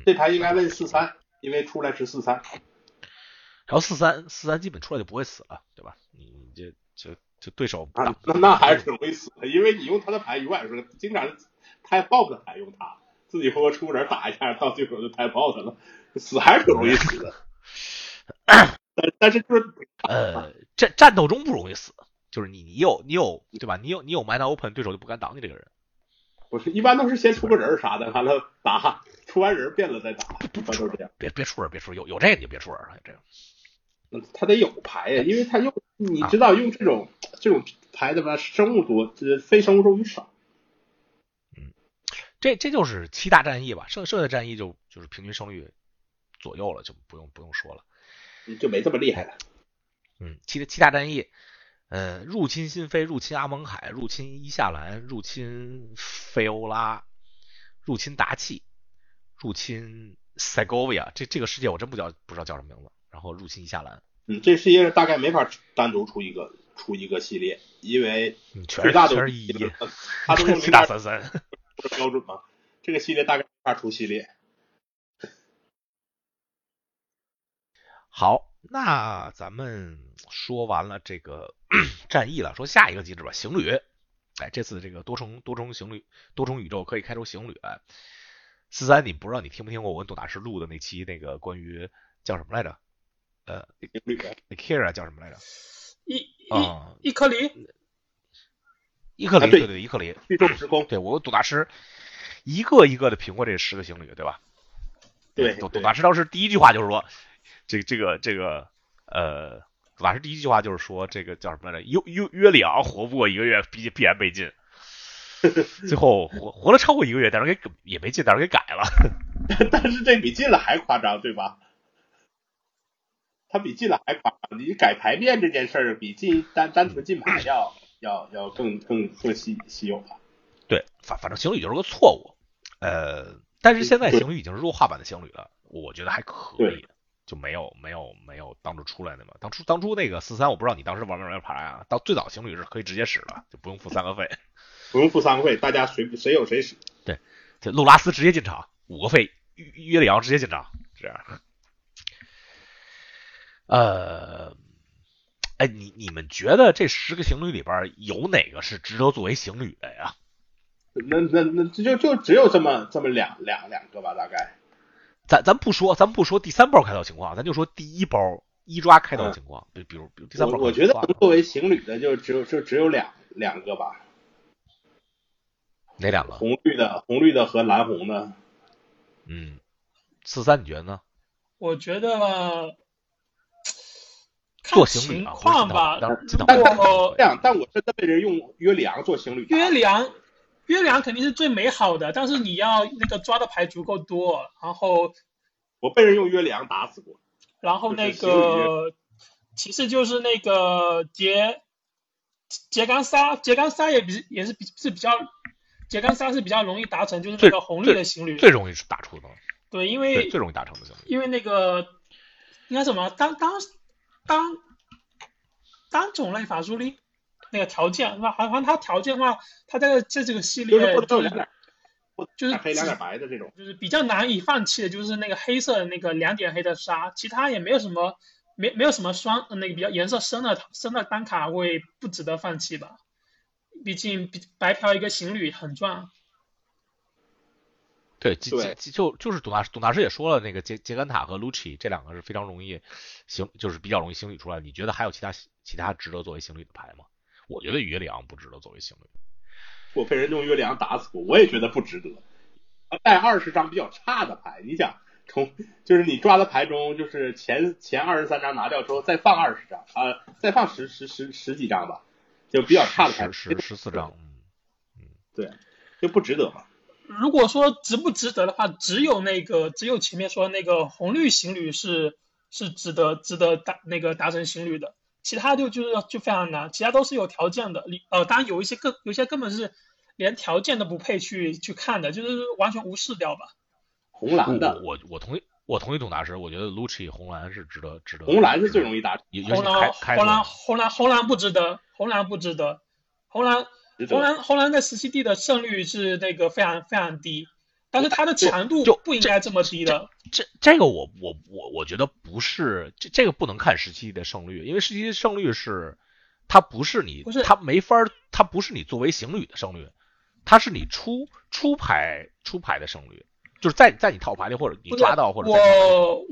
这牌应该问四三，因为出来是四三。
然后四三四三基本出来就不会死了，对吧？你这就就对手
那那还是挺容易死的，因为你用他的牌永远是经常太 bot 的牌用他，自己回合出人打一下，到最后就太 bot 了，死还是挺容易死的。但是就是
呃，战战斗中不容易死，就是你你有你有对吧？你有你有 mana open，对手就不敢挡你这个人。
不是，一般都是先出个人啥的，完了打，出完人变了再打，一般都是这样。
别别出人，别出人，有有这个你就别出人了，这个。
嗯，他得有牌呀，因为他用你知道用这种这种牌的吧，生物多，这非生物多于少。
嗯，这这就是七大战役吧，剩剩下的战役就就是平均胜率左右了，就不用不用说了。
就没这么厉害了。
嗯，七七大战役，呃，入侵新飞，入侵阿蒙海，入侵伊夏兰，入侵菲欧拉，入侵达契，入侵塞戈维亚。这这个世界我真不叫不知道叫什么名字。然后入侵伊夏兰。
嗯，这世界大概没法单独出一个出一个系列，因为
最
大
全是一，
他都
七大三三，
标准吗。这个系列大概二出系列。
好，那咱们说完了这个 战役了，说下一个机制吧，行旅。哎，这次这个多重多重行旅多重宇宙可以开出行旅。四三，你不知道你听不听过我跟董大师录的那期那个关于叫什么来着？呃，那 Kira 叫什么来着？
伊伊伊克里，
伊克里，
啊对
对对，伊克里，
聚众时空，
对我董大师一个一个的评过这十个行旅，对吧？
对对
董董大师当时第一句话就是说，这个这个这个呃，董大师第一句话就是说，这个叫什么来着？约约约里昂活不过一个月，必必然被禁。最后活活了超过一个月，但是给也没禁，但是给改了。
但是这比进了还夸张，对吧？他比进了还夸张，你改牌面这件事儿比进单单纯进牌要要要更更更稀稀有吧？
对，反反正情侣就是个错误。呃，但是现在情侣已经是弱化版的情侣了，我觉得还可以，就没有没有没有当初出来的嘛。当初当初那个四三，我不知道你当时玩没玩牌啊？到最早情侣是可以直接使的，就不用付三个费。
不用付三个费，大家谁谁有谁使。
对这路拉斯直接进场，五个费，约约里昂直接进场，这样。呃，哎，你你们觉得这十个情侣里边有哪个是值得作为情侣的呀？
那那那就就只有这么这么两两两个吧，大概。
咱咱不说，咱不说第三包开刀情况，咱就说第一包一抓开刀情况，比比如比如第三包
我我觉得能作为情侣的就只有就只有两两个吧，
哪两个？
红绿的红绿的和蓝红的。
嗯，四三你觉得呢？
我觉得看
做
情
啊，不是
况吧。
但但
果
这样，但我真的被人用约里昂做情侣。
约良，约良肯定是最美好的，但是你要那个抓的牌足够多，然后
我被人用约里昂打死过。
然后那个其次就是那个杰杰干沙，杰干沙也比也是比是比较。杰干沙是比较容易达成，就是那个红绿的情侣。
最容易打出的，
对，因，为
最容易达成的情侣。
因为那个应该什么当当当单种类法术力那个条件是吧？好像它条件的话，它这个这这个系列
就是
就
有两点，
就是
黑两点白的这种。
就是比较难以放弃的，就是那个黑色的那个两点黑的沙，其他也没有什么没没有什么双那个比较颜色深的深的单卡会不值得放弃吧？毕竟比白嫖一个行旅很赚。
对，就
对
就就就是董大师，董大师也说了，那个杰杰甘塔和卢奇这两个是非常容易行，就是比较容易行旅出来。你觉得还有其他其他值得作为行旅的牌吗？我觉得约里昂不值得作为行旅。
我被人用约里昂打死过，我也觉得不值得。带二十张比较差的牌，你想从就是你抓的牌中，就是前前二十三张拿掉之后，再放二十张啊、再放十十十十几张吧，就比较差的牌，
十十十四张，嗯，
对，就不值得嘛。
如果说值不值得的话，只有那个只有前面说那个红绿行旅是是值得值得达那个达成行旅的，其他就就是就非常难，其他都是有条件的。你呃，当然有一些根有些根本是连条件都不配去去看的，就是完全无视掉吧。
红蓝的，
我我我同意，我同意董大师，我觉得 Luci 红蓝是值得值得。
红蓝是最容易达成，
红蓝红蓝红蓝红蓝不值得，红蓝不值得，红蓝。红蓝红蓝在十七 D 的胜率是那个非常非常低，但是它的强度
就
不应该这么低的。
这这个我我我我觉得不是这这个不能看十七 D 的胜率，因为十七的胜率是它不是你
不是。
它没法儿它不是你作为行旅的胜率，它是你出出牌出牌的胜率，就是在在你套牌里或者你抓到或者
我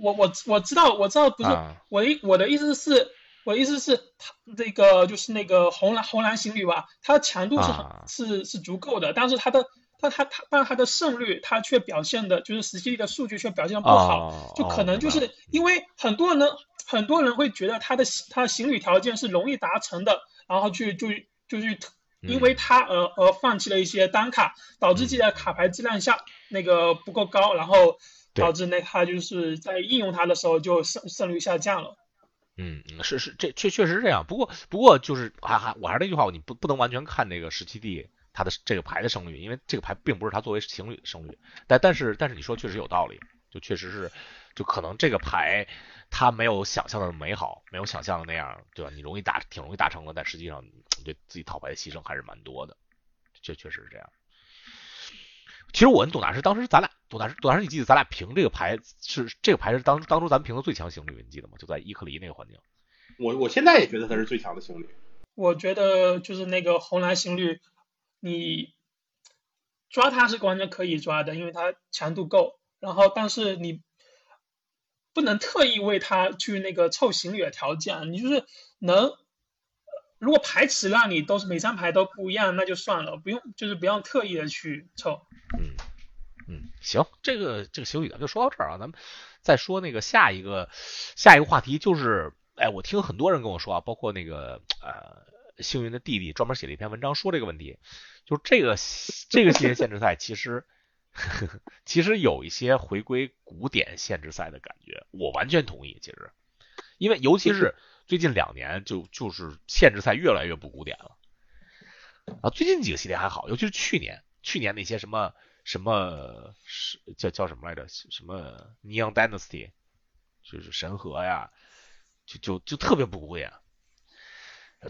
我我我知道我知道不是、
啊。
我的意我的意思是，我的意思是，它这个就是那个红蓝红蓝行旅吧，它的强度是很、
啊
是是足够的，但是它的但它它但是它的胜率它却表现的就是实际的数据却表现的不好，
哦
就可能就是因为很多人呢很多人会觉得他的他的行旅条件是容易达成的，然后去就就去。因为它而而放弃了一些单卡，导致自己的卡牌质量下那个不够高，然后导致那它就是在应用它的时候就胜胜率下降了。
嗯，是是，这确确实是这样。不过不过就是还还我还是那句话，你不不能完全看那个十七 D 他的这个牌的胜率，因为这个牌并不是他作为情侣的胜率。但但是但是你说确实有道理，就确实是，就可能这个牌它没有想象的美好，没有想象的那样，对吧？你容易达挺容易达成的，但实际上你对自己套牌的牺牲还是蛮多的，这确实是这样。其实我跟董大师当时咱俩，董大师董大师，你记得咱俩评这个牌是这个牌是当当初咱们评的最强行旅，你记得吗？就在伊克里那个环境。
我我现在也觉得他是最强的行旅。
我觉得就是那个红蓝行旅，你抓它是完全可以抓的，因为它强度够。然后，但是你不能特意为它去那个凑行旅的条件，你就是能如果牌质量你都是每张牌都不一样，那就算了，不用就是不用特意的去凑。
嗯嗯，行，这个这个休息咱就说到这儿啊，咱们再说那个下一个下一个话题就是，哎，我听很多人跟我说啊，包括那个呃幸运的弟弟专门写了一篇文章说这个问题，就这个这个系列限制赛其实 其实有一些回归古典限制赛的感觉，我完全同意，其实，因为尤其是。最近两年就就是限制赛越来越不古典了啊！最近几个系列还好，尤其是去年，去年那些什么什么是叫叫什么来着？什么 Neon Dynasty，就是神河呀，就就就特别不古典，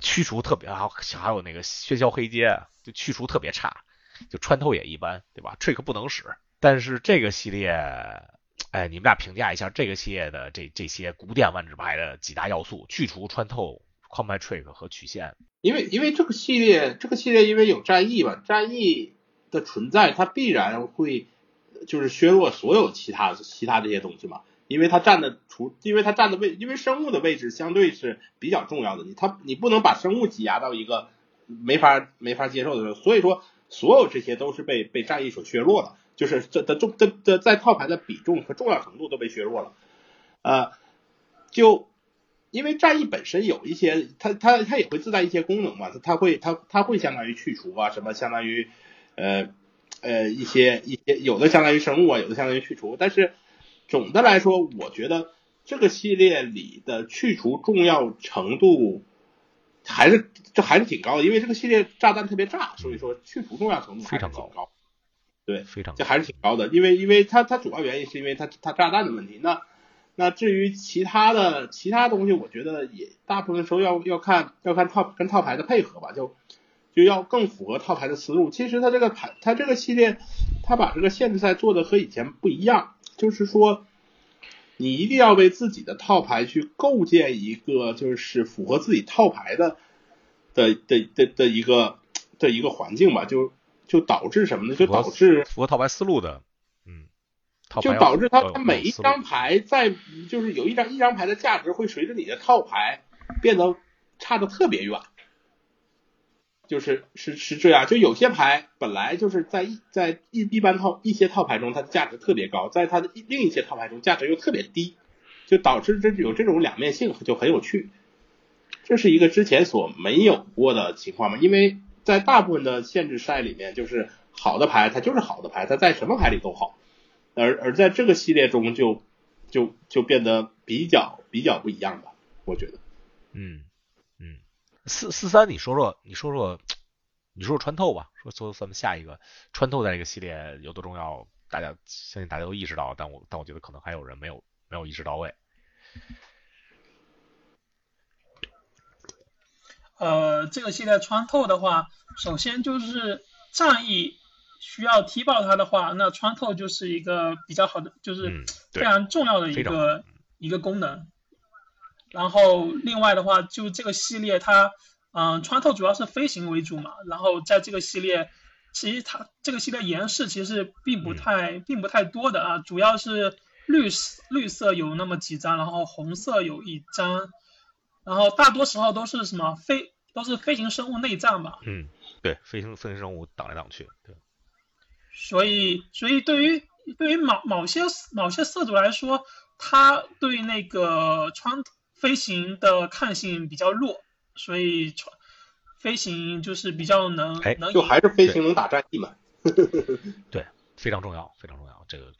驱除特别好，还有那个喧嚣黑街，就驱除特别差，就穿透也一般，对吧？Trick 不能使，但是这个系列。哎，你们俩评价一下这个系列的这这些古典万智牌的几大要素：去除穿透、Combat Trick 和曲线。
因为因为这个系列这个系列因为有战役嘛，战役的存在，它必然会就是削弱所有其他其他这些东西嘛。因为它占的除，因为它占的位，因为生物的位置相对是比较重要的。你它你不能把生物挤压到一个没法没法接受的时候，所以说所有这些都是被被战役所削弱的。就是这的重的的在套牌的比重和重要程度都被削弱了，呃，就因为战役本身有一些，它它它也会自带一些功能嘛，它它会它它会相当于去除啊，什么相当于呃呃一些一些有的相当于生物啊，有的相当于去除，但是总的来说，我觉得这个系列里的去除重要程度还是这还是挺高的，因为这个系列炸弹特别炸，所以说去除重要程度
非常高。
对，
非常，
这还是挺高的，因为因为它它主要原因是因为它它炸弹的问题。那那至于其他的其他东西，我觉得也大部分时候要要看要看套跟套牌的配合吧，就就要更符合套牌的思路。其实它这个牌它这个系列，它把这个限制赛做的和以前不一样，就是说你一定要为自己的套牌去构建一个就是符合自己套牌的的的的的一个的一个环境吧，就。就导致什么呢？就导致
符合套牌思路的，嗯，
就导致它它每一张牌在就是有一张一张牌的价值会随着你的套牌变得差的特别远，就是是是这样。就有些牌本来就是在一在一一般套一些套牌中它的价值特别高，在它的另一些套牌中价值又特别低，就导致这有这种两面性就很有趣。这是一个之前所没有过的情况嘛？因为。在大部分的限制赛里面，就是好的牌，它就是好的牌，它在什么牌里都好。而而在这个系列中，就就就变得比较比较不一样吧，我觉得。
嗯嗯，四四三，你说说，你说说，你说说穿透吧，说说咱们下一个穿透在这个系列有多重要？大家相信大家都意识到，但我但我觉得可能还有人没有没有意识到位。
呃，这个系列穿透的话，首先就是战役需要踢爆它的话，那穿透就是一个比较好的，就是非常重要的一个一个功能。然后另外的话，就这个系列它，嗯，穿透主要是飞行为主嘛。然后在这个系列，其实它这个系列颜色其实并不太并不太多的啊，主要是绿色绿色有那么几张，然后红色有一张。然后大多时候都是什么飞，都是飞行生物内战吧？
嗯，对，飞行飞行生物挡来挡去，对。
所以，所以对于对于某某些某些色组来说，它对那个穿飞行的抗性比较弱，所以穿飞行就是比较能能
就还是飞行能打战役嘛？
对，非常重要，非常重要。这个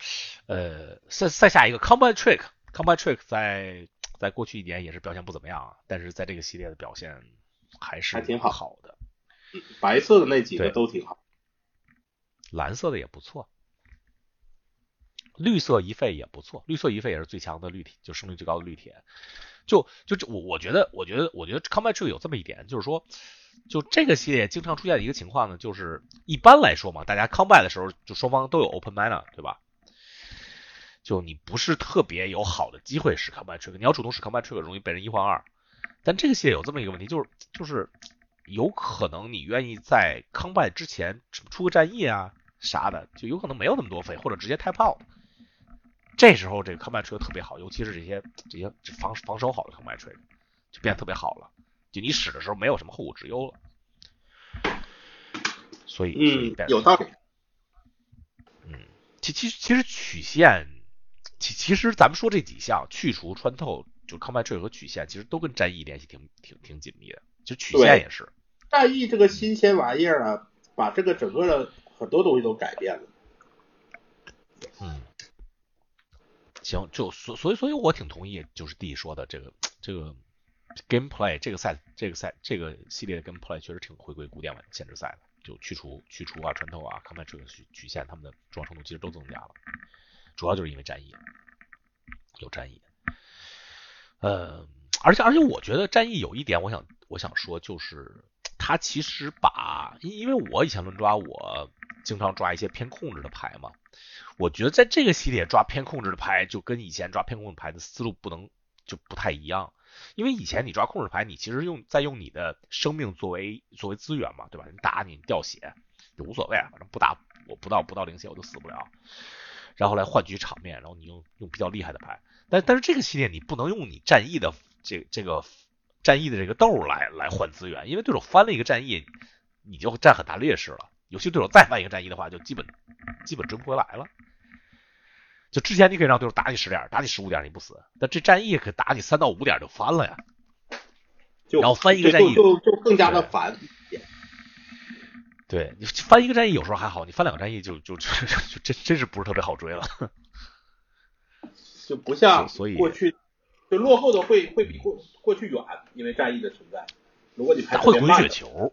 呃，再再下一个 Combat Trick，Combat Trick 在。在过去一年也是表现不怎么样，但是在这个系列的表现还是
还挺好
好的。
白色的那几个都挺好，
蓝色的也不错，绿色一费也不错，绿色一费也是最强的绿铁，就胜率最高的绿铁。就就这我我觉得我觉得我觉得 Combat Trick 有这么一点，就是说，就这个系列经常出现的一个情况呢，就是一般来说嘛，大家 Combat 的时候就双方都有 Open Mana，对吧？就你不是特别有好的机会使 Combat Trick，你要主动使 Combat Trick 容易被人一换二。但这个系列有这么一个问题，就是就是有可能你愿意在 Combat 之前出个战役啊啥的，就有可能没有那么多费，或者直接太炮。这时候这个 Combat Trick 特别好，尤其是这些这些防防守好的 Combat Trick 就变得特别好了。就你使的时候没有什么后顾之忧了。所以，
嗯，有道理。
嗯，其其实其实曲线，其其实咱们说这几项去除穿透，就 trick 和曲线，其实都跟战役联系挺挺挺紧密的。就曲线也是。
战役这个新鲜玩意儿啊，把这个整个的很多东西都改变了。
嗯，行，就所所以所以我挺同意，就是 D 说的这个这个 gameplay 这个赛这个赛这个系列的 gameplay 确实挺回归古典限制赛的。就去除去除啊穿透啊 trick 曲曲线，他们的重要程度其实都增加了，主要就是因为战役有战役。呃，而且而且我觉得战役有一点，我想我想说就是，他其实把因因为我以前轮抓我经常抓一些偏控制的牌嘛，我觉得在这个系列抓偏控制的牌，就跟以前抓偏控制牌的思路不能就不太一样。因为以前你抓控制牌，你其实用在用你的生命作为作为资源嘛，对吧？你打你掉血就无所谓，反正不打我不到不到零血我就死不了，然后来换取场面，然后你用用比较厉害的牌。但但是这个系列你不能用你战役的这这个战役的这个豆来来换资源，因为对手翻了一个战役，你就占很大劣势了。尤其对手再翻一个战役的话，就基本基本追不回来了。就之前你可以让对手打你十点，打你十五点你不死，但这战役可打你三到五点就翻了呀。
就
然后翻一个战役
就就更加的烦。
对你翻一个战役有时候还好，你翻两个战役就就就就真真是不是特别好追了。
就不像
所以
过去就落后的会会比过过去远，因为战役的存在。如果你
他会滚雪球，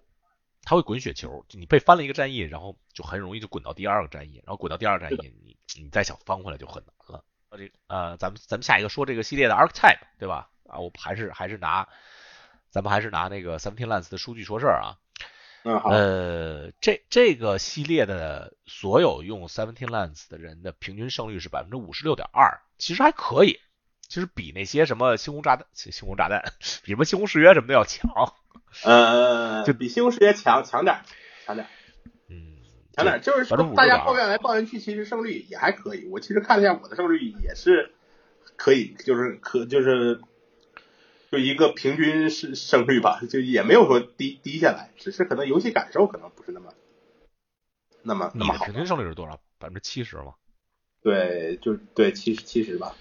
他会滚雪球，你被翻了一个战役，然后就很容易就滚到第二个战役，然后滚到第二个战役你。你再想翻回来就很难了。这呃，咱们咱们下一个说这个系列的 Archetype 对吧？啊，我还是还是拿，咱们还是拿那个 Seventeen Lands 的数据说事儿啊。
嗯，好。
呃，这这个系列的所有用 Seventeen Lands 的人的平均胜率是百分之五十六点二，其实还可以，其实比那些什么星空炸弹、星空炸弹，比什么星空誓约什么的要强。
呃，就比星空誓约强强点，强点。嗯强点，就是说大家抱怨来抱怨去，其实胜率也还可以。我其实看了一下我的胜率也是可以，就是可就是就一个平均胜胜率吧，就也没有说低低下来，只是可能游戏感受可能不是那么那么那么好。
平均胜率是多少？百分之七十吗？
对，就对七十七十吧。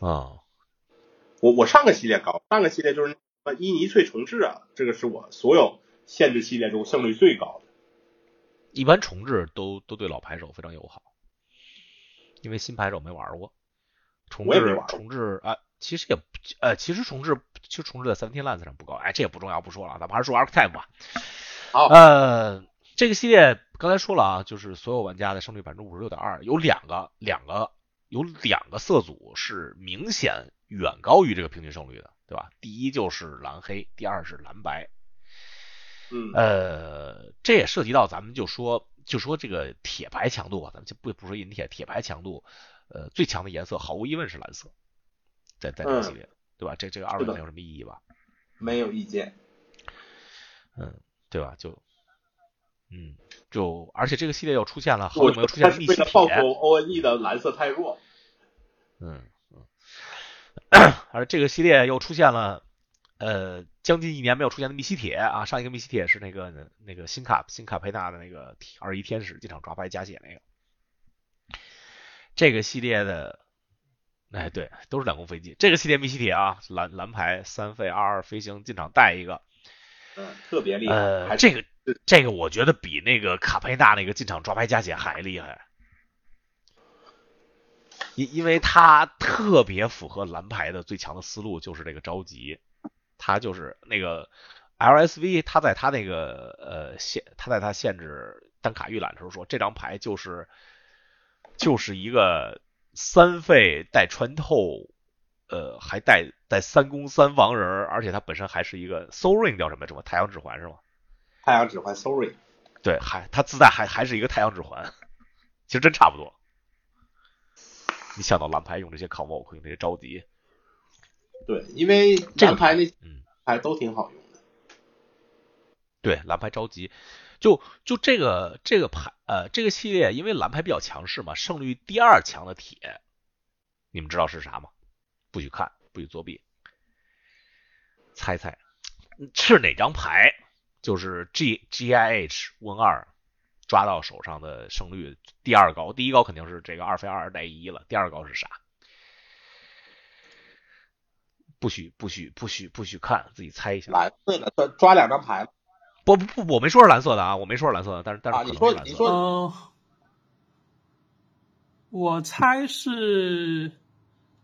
啊，
我我上个系列高，上个系列就是伊尼翠重置啊，这个是我所有限制系列中胜率最高的。
一般重置都都对老牌手非常友好，因为新牌手没玩过。重置重置啊，其实也呃，其实重置就重置在三天 Lands 上不高，哎，这也不重要，不说了，咱们还是说 Archetype 吧。
好，
呃，这个系列刚才说了啊，就是所有玩家的胜率百分之五十六点二，有两个两个有两个色组是明显远高于这个平均胜率的，对吧？第一就是蓝黑，第二是蓝白。
嗯，
呃，这也涉及到咱们就说就说这个铁牌强度吧，咱们就不不说银铁，铁牌强度，呃，最强的颜色毫无疑问是蓝色，在在这个系列，对吧？这这个二位没有什么意义吧？
没有意见。
嗯，对吧？就，嗯，就而且这个系列又出现了，好久没有出现密西铁。
报复 O N E 的蓝色太弱。
嗯嗯，而这个系列又出现了。呃，将近一年没有出现的密西铁啊，上一个密西铁是那个那个新卡新卡佩纳的那个二一天使，进场抓牌加血那个。这个系列的，哎，对，都是两攻飞机。这个系列密西铁啊，蓝蓝牌三费二二飞行进场带一个，
嗯，特别厉害。
呃，这个这个我觉得比那个卡佩纳那个进场抓牌加血还厉害，因因为他特别符合蓝牌的最强的思路，就是这个着急。他就是那个 LSV，他在他那个呃限，他在他限制单卡预览的时候说，这张牌就是就是一个三费带穿透，呃，还带带三攻三防人，而且它本身还是一个 Soul Ring 叫什么什么太阳指环是吗？
太阳指环 Soul Ring，
对，还它自带还还是一个太阳指环，其实真差不多。你想到蓝牌用这些 Convoke 用这些着急。
对，因为蓝牌那牌都挺好用的。
对，蓝牌着急，就就这个这个牌呃这个系列，因为蓝牌比较强势嘛，胜率第二强的铁，你们知道是啥吗？不许看，不许作弊，猜猜是哪张牌，就是 G G I H 温二抓到手上的胜率第二高，第一高肯定是这个二飞二带一了，第二高是啥？不许不许不许不许看，自己猜一下。
蓝色的抓抓两张牌，
不不不，我没说是蓝色的啊，我没说是蓝色的，但是但是
啊
可能是蓝色的。
你说你说
嗯、我猜是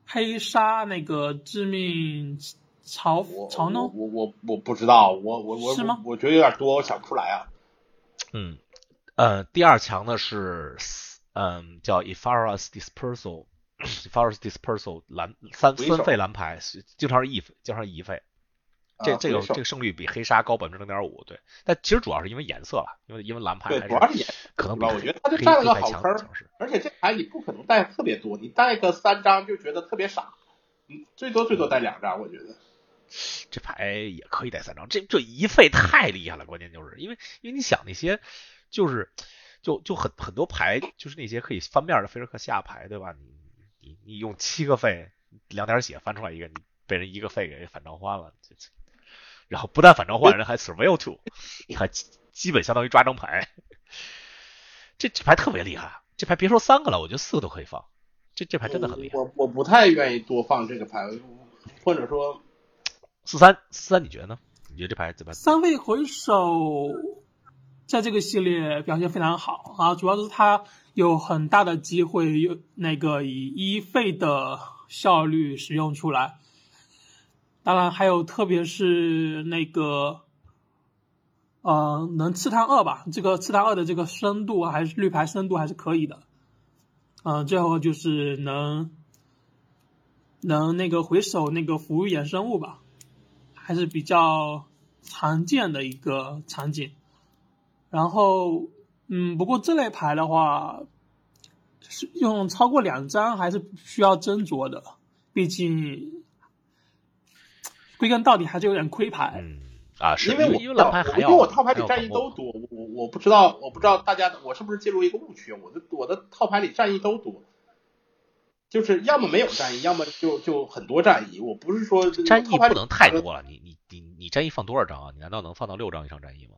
黑鲨那个致命嘲
我
嘲弄。
我我我我不知道，我我我
是吗
我我觉得有点多，我想不出来啊。
嗯，呃，第二强的是嗯叫 Ephorus Dispersal。Ephorus Dispersal 蓝三三费蓝牌，经常是一费，经常是一费。这这个这个胜率比黑鲨高百分之零点五，对。但其实主要是因为颜色了，因为因为蓝牌
对，
还
主要是颜
可能比黑
我觉得他就占了个好坑儿。而且这牌你不可能带特别多，你带个三张就觉得特别傻，嗯，最多最多带两张，我觉得。
这牌也可以带三张，这这一费太厉害了，关键就是因为因为你想那些就是就就很很多牌就是那些可以翻面的菲尔克下牌，对吧？你你你用七个费两点血翻出来一个，你被人一个费给反召唤了，这这然后不但反召唤，人 还 surveil two，还基基本相当于抓张牌，这这牌特别厉害，这牌别说三个了，我觉得四个都可以放，这这牌真的很厉害。
我我不太愿意多放这个牌，或者说
四三四三，你觉得呢？你觉得这牌怎么样？
三位回首在这个系列表现非常好啊，主要是他有很大的机会有那个以一费的效率使用出来。当然还有特别是那个呃能刺探二吧，这个刺探二的这个深度还是绿牌深度还是可以的。嗯、最后就是能能那个回首那个服务衍生物吧。还是比较常见的一个场景。然后，嗯，不过这类牌的话，是用超过两张还是需要斟酌的，毕竟归根到底还是有点亏牌。
嗯啊，是
因为我
因为蓝牌还要
因为我套牌里战役都多，我我我不知道我不知道大家我是不是进入一个误区，我的我的套牌里战役都多。就是要么没有战役，要么就就很多战役。我不是说
战役
套牌
不能太多了，你你你你战役放多少张啊？你难道能放到六张以上战役吗？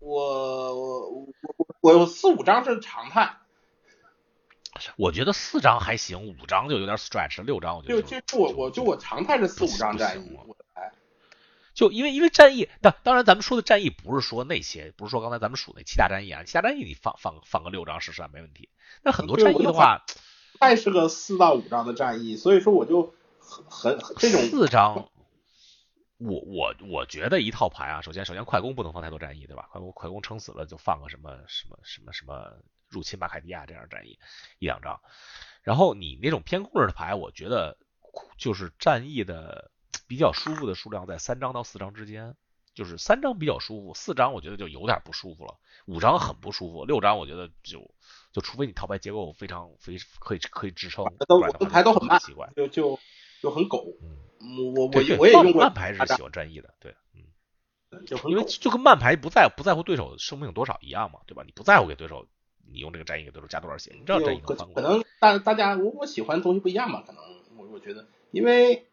我我我我我有四五张是常态，
我觉得四张还行，五张就有点 stretch，六张我觉
就
得
就就我我就我常态是四五张战役我的牌。
就因为因为战役，当当然咱们说的战役不是说那些，不是说刚才咱们数那七大战役啊，七大战役你放放放个六张试试啊没问题。那很多战役的话，
太是个四到五张的战役，所以说我就很很这种
四张，我我我觉得一套牌啊，首先首先快攻不能放太多战役，对吧？快攻快攻撑死了就放个什么什么什么什么入侵马凯蒂亚这样的战役一两张，然后你那种偏控制的牌，我觉得就是战役的比较舒服的数量在三张到四张之间。就是三张比较舒服，四张我觉得就有点不舒服了，五张很不舒服，六张我觉得就就除非你套牌结构非常非可以可以支撑，
都我的
不然的话
牌都很慢
奇怪。
就就就很狗。
嗯，
嗯我我我也用过
慢牌是喜欢战役的，对，嗯，
就。
因为就跟慢牌不在不在乎对手生命有多少一样嘛，对吧？你不在乎给对手，你用这个战役给对手加多少血，你知道战役
可可
能翻过来。
能大大家我我喜欢的东西不一样嘛，可能我我觉得，因为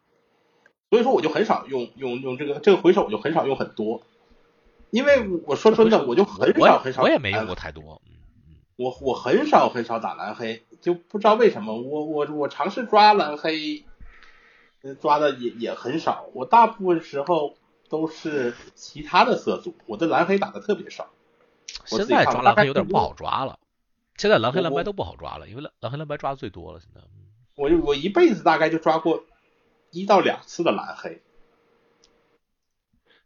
所以说我就很少用用用这个这个回手我就很少用很多，因为我说真的我就很少很少
我也没用过太多，
我我很少很少打蓝黑，就不知道为什么，我我我尝试抓蓝黑，呃抓的也也很少，我大部分时候都是其他的色组，我的蓝黑打的特别少。我
现在抓蓝黑有点不好抓了，现在蓝黑蓝白都不好抓了，因为蓝蓝黑蓝白抓的最多了，现在。嗯
我就我一辈子大概就抓过一到两次的蓝黑，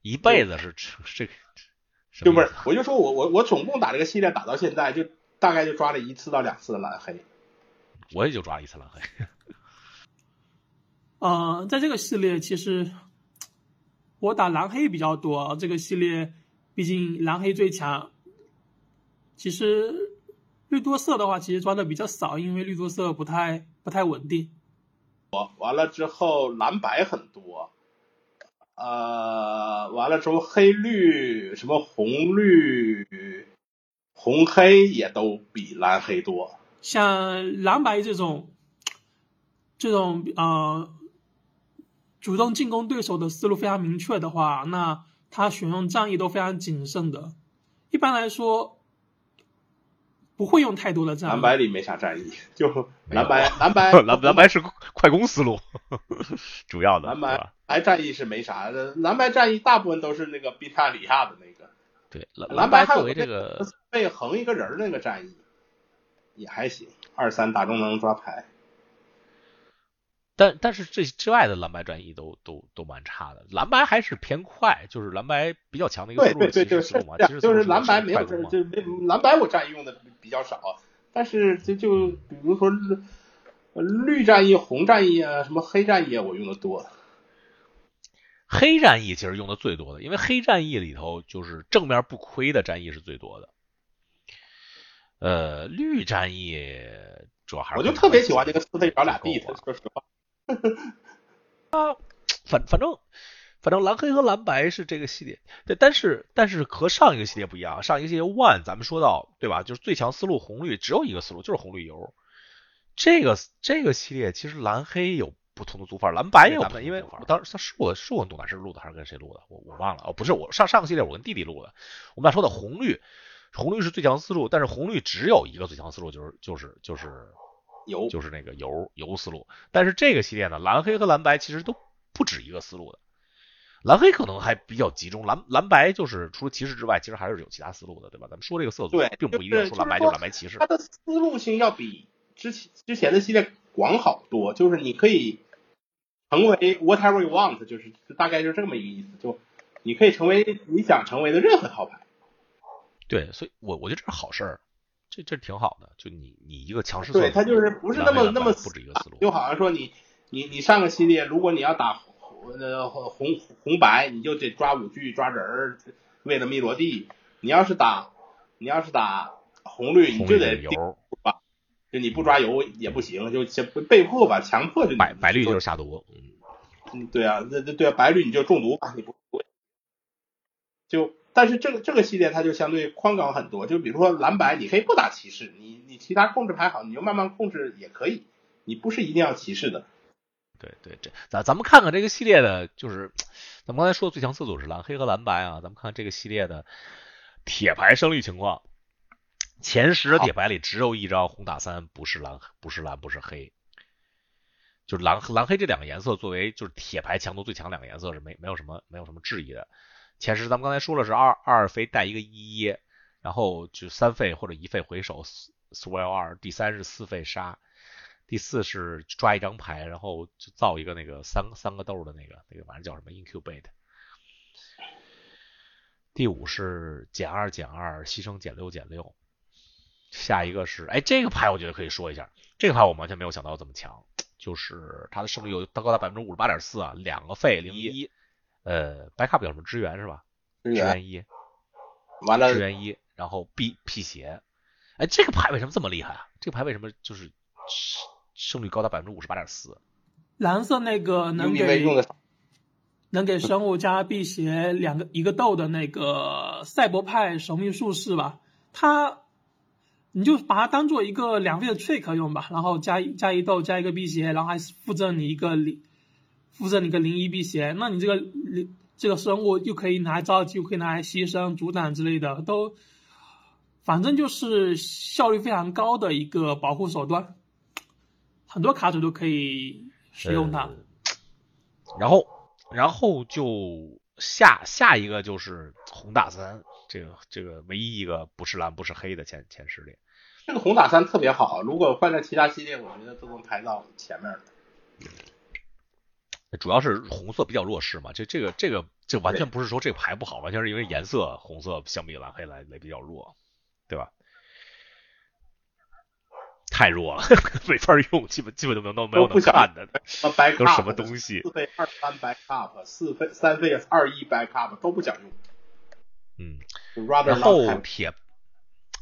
一辈子是这这
就不是我就说我我我总共打这个系列打到现在，就大概就抓了一次到两次的蓝黑。
我也就抓了一次蓝黑。
呃，在这个系列其实我打蓝黑比较多，这个系列毕竟蓝黑最强。其实绿多色的话，其实抓的比较少，因为绿多色不太不太稳定。
我完了之后蓝白很多，呃，完了之后黑绿什么红绿红黑也都比蓝黑多。
像蓝白这种这种呃主动进攻对手的思路非常明确的话，那他选用战役都非常谨慎的。一般来说，不会用太多的战役。
蓝白里没啥战役，就 蓝白蓝白
蓝蓝白是快攻思路，主要的
蓝白白战役是没啥的，蓝白战役大部分都是那个宾塔里亚的那个。
对，
蓝
蓝
白
作为这个
被横一个人那个战役也还行，二三打中能抓牌。
但但是这之外的蓝白战役都都都蛮差的，蓝白还是偏快，就是蓝白比较强的一个思路，
对对对，
思路嘛，其实
就是蓝白没有
这
就蓝白我战役用的比较少，但是就就比如说绿战役、红战役啊，什么黑战役啊，我用的多。
黑战役其实用的最多的，因为黑战役里头就是正面不亏的战役是最多的。呃，绿战役主要还是
我就特别喜欢那个四费找俩 beat，说实话。
啊，反反正反正蓝黑和蓝白是这个系列，对，但是但是和上一个系列不一样，上一个系列 One 咱们说到对吧，就是最强思路红绿只有一个思路，就是红绿油。这个这个系列其实蓝黑有不同的组法，蓝白也有，因为我当时他是我是我跟董大师录的还是跟谁录的，我我忘了哦，不是我上上个系列我跟弟弟录的，我们俩说的红绿，红绿是最强思路，但是红绿只有一个最强思路，就是就是就是。
油
就是那个油油思路，但是这个系列呢，蓝黑和蓝白其实都不止一个思路的，蓝黑可能还比较集中，蓝蓝白就是除了骑士之外，其实还是有其他思路的，对吧？咱们说这个色组，并不一定说蓝白就是蓝白骑士，
它的思路性要比之前之前的系列广好多，就是你可以成为 whatever you want，就是大概就是这么一个意思，就你可以成为你想成为的任何套牌。
对，所以我我觉得这是好事儿。这这挺好的，就你你一个强势
对他就是不是那么那么
不止一个思路，
就好像说你你你上个系列，如果你要打呃红红白，你就得抓五具抓人儿，为了密罗地。你要是打你要是打红绿，你就得
油
吧，就你不抓油也不行，就被迫吧，强迫就
白白绿就是下毒，
嗯，对啊，那那对啊，白绿你就中毒吧，你不就。但是这个这个系列它就相对宽广很多，就比如说蓝白，你可以不打骑士，你你其他控制牌好，你就慢慢控制也可以，你不是一定要骑士的。
对对，这咱咱们看看这个系列的，就是咱们刚才说的最强四组是蓝黑和蓝白啊，咱们看这个系列的铁牌胜率情况，前十的铁牌里只有一张红打三不是蓝不是蓝不是黑，就是蓝蓝黑这两个颜色作为就是铁牌强度最强两个颜色是没没有什么没有什么质疑的。前十咱们刚才说了是二二费带一个一，然后就三费或者一费回手 swell 二，第三是四费杀，第四是抓一张牌，然后就造一个那个三三个豆的那个那个玩意叫什么 incubate，第五是减二减二牺牲减六减六，下一个是哎这个牌我觉得可以说一下，这个牌我完全没有想到这么强，就是它的胜率有高达百分之五十八点四啊，两个费零一。呃，backup 叫什么支援是吧？支援一，
完了
支援一，然后 B 辟邪。哎，这个牌为什么这么厉害啊？这个牌为什么就是胜率高达百分之五十八点四？
蓝色那个能给能给生物加辟邪两个一个豆的那个赛博派神秘术士吧？它你就把它当做一个两费的 trick 用吧，然后加加一豆加一个辟邪，然后还附赠你一个零。附赠你个零一辟邪，那你这个这个生物又可以拿来召集，又可以拿来牺牲、阻挡之类的，都反正就是效率非常高的一个保护手段，很多卡组都可以使用它。
然后，然后就下下一个就是红打三，这个这个唯一一个不是蓝不是黑的前前十列。
这个红打三特别好，如果换在其他系列，我觉得都能排到前面的。
主要是红色比较弱势嘛，这这个这个这完全不是说这个牌不好，完全是因为颜色红色相比蓝黑来来比较弱，对吧？太弱了，没法用，基本基本都没有都没有能看的。都什么东西？
四费二三 backup，四费三费二一 backup 都不想用。
嗯，然后铁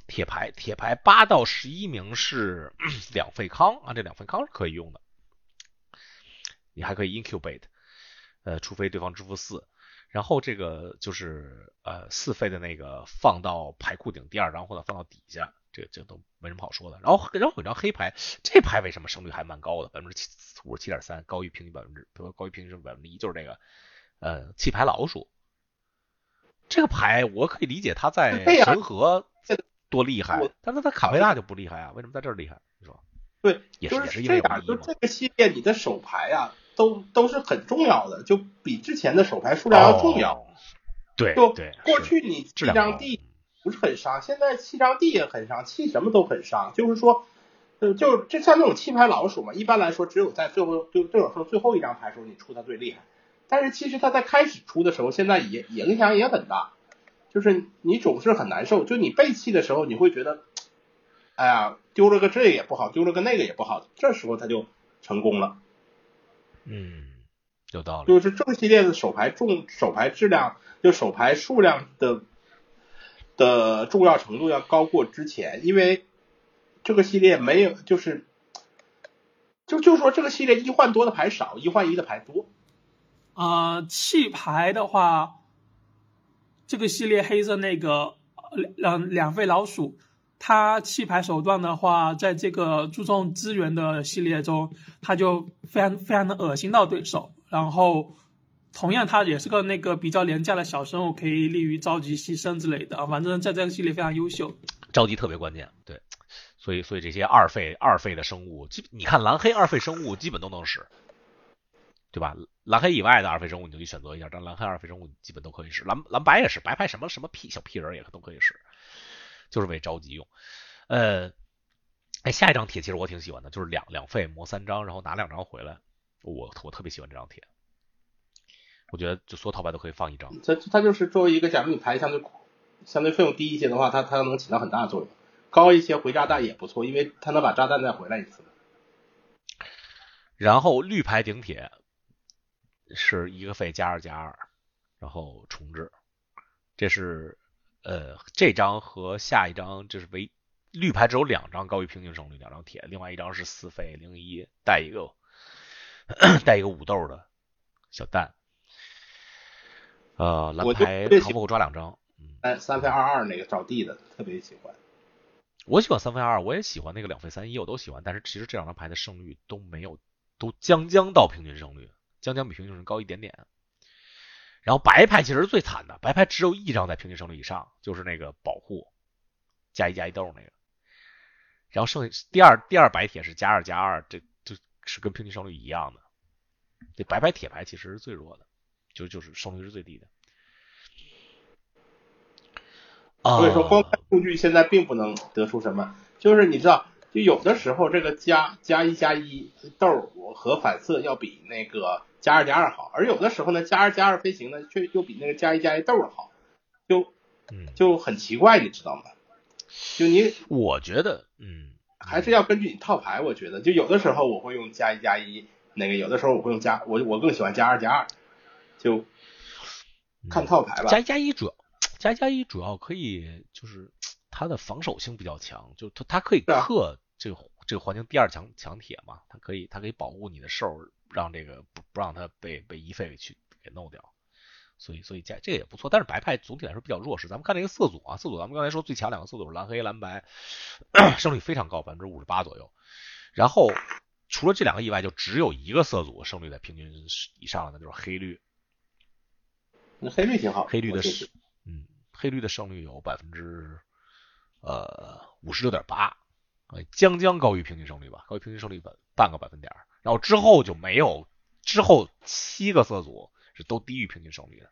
铁牌铁牌八到十一名是 两费康啊，这两费康是可以用的。你还可以 incubate，呃，除非对方支付四，然后这个就是呃四费的那个放到牌库顶第二张或者放到底下，这这都没什么好说的。然后然后有张黑牌，这牌为什么胜率还蛮高的，百分之七五十七点三，高于平均百分之，高于平均百分之一，就是这个呃弃牌老鼠，这个牌我可以理解他在神河多厉害
我，
但是他卡佩纳就不厉害啊？为什么在这儿厉害？你说
对，
也
就是
也是因为一嘛
就这个系列你的手牌啊，都都是很重要的，就比之前的手牌数量要重要。
哦对
就
对，
过去你七
质量高
张地不是很伤，现在七张地也很伤，气什么都很伤。就是说，呃，就就像那种气牌老鼠嘛，一般来说只有在最后就对手说最后一张牌的时候你出它最厉害，但是其实它在开始出的时候，现在也影响也很大，就是你总是很难受，就你背气的时候你会觉得，哎呀，丢了个这个也不好，丢了个那个也不好，这时候他就成功了。
嗯，有道理。
就是正系列的手牌重手牌质量，就手牌数量的的重要程度要高过之前，因为这个系列没有就是就就说这个系列一换多的牌少，一换一的牌多。
呃，弃牌的话，这个系列黑色那个呃两两费老鼠，它弃牌手段的话，在这个注重资源的系列中，它就非常非常的恶心到对手。然后，同样它也是个那个比较廉价的小生物，可以利于召集牺牲之类的。反正在这个系列非常优秀。
着急特别关键，对，所以所以这些二费二费的生物，基你看蓝黑二费生物基本都能使，对吧？蓝黑以外的二费生物你就去选择一下，但蓝黑二费生物基本都可以使，蓝蓝白也是，白牌什么什么屁小屁人也都可以使，就是为着急用。呃，哎，下一张帖其实我挺喜欢的，就是两两费磨三张，然后拿两张回来，我我特别喜欢这张帖，我觉得就所有套牌都可以放一张。
它它就是作为一个，假如你牌相对相对费用低一些的话，它它能起到很大的作用。高一些回炸弹也不错，因为它能把炸弹再回来一次。
然后绿牌顶铁是一个费加二加二，然后重置，这是呃这张和下一张就是唯绿牌只有两张高于平均胜率两张铁，另外一张是四费零一带一个 带一个五豆的小蛋，呃蓝牌
特别喜
扛不够抓两张，嗯，
三三费二二那个找地的特别喜欢。
我喜欢三费二，我也喜欢那个两费三一，我都喜欢，但是其实这两张牌的胜率都没有，都将将到平均胜率，将将比平均胜率高一点点。然后白牌其实是最惨的，白牌只有一张在平均胜率以上，就是那个保护加一加一豆那个。然后剩下第二第二白铁是加二加二，这就是跟平均胜率一样的。这白牌铁牌其实是最弱的，就就是胜率是最低的。
所以说，光
啊
看数据现在并不能得出什么。就是你知道，就有的时候这个加加一加一豆和反射要比那个加二加二好，而有的时候呢，加二加二飞行呢却又比那个加一加一豆好，就
嗯，
就很奇怪，你知道吗？就你
我觉得，嗯，
还是要根据你套牌，我觉得就有的时候我会用加一加一，那个有的时候我会用加，我我更喜欢加二加二，就看套牌吧。
加一加一主要加一加一主要可以就是它的防守性比较强，就它它可以克这个这个环境第二强强铁嘛，它可以它可以保护你的兽，让这个不不让它被被一费给去给弄掉。所以所以加这个也不错，但是白派总体来说比较弱势。咱们看这个色组啊，色组咱们刚才说最强两个色组是蓝黑蓝白，胜率非常高，百分之五十八左右。然后除了这两个以外，就只有一个色组胜率在平均以上的，那就是黑绿。
那黑绿挺好，
黑绿的
我就是
是，嗯，黑绿的胜率有百分之呃五十六点八，呃，将将高于平均胜率吧，高于平均胜率半半个百分点。然后之后就没有，之后七个色组是都低于平均胜率的，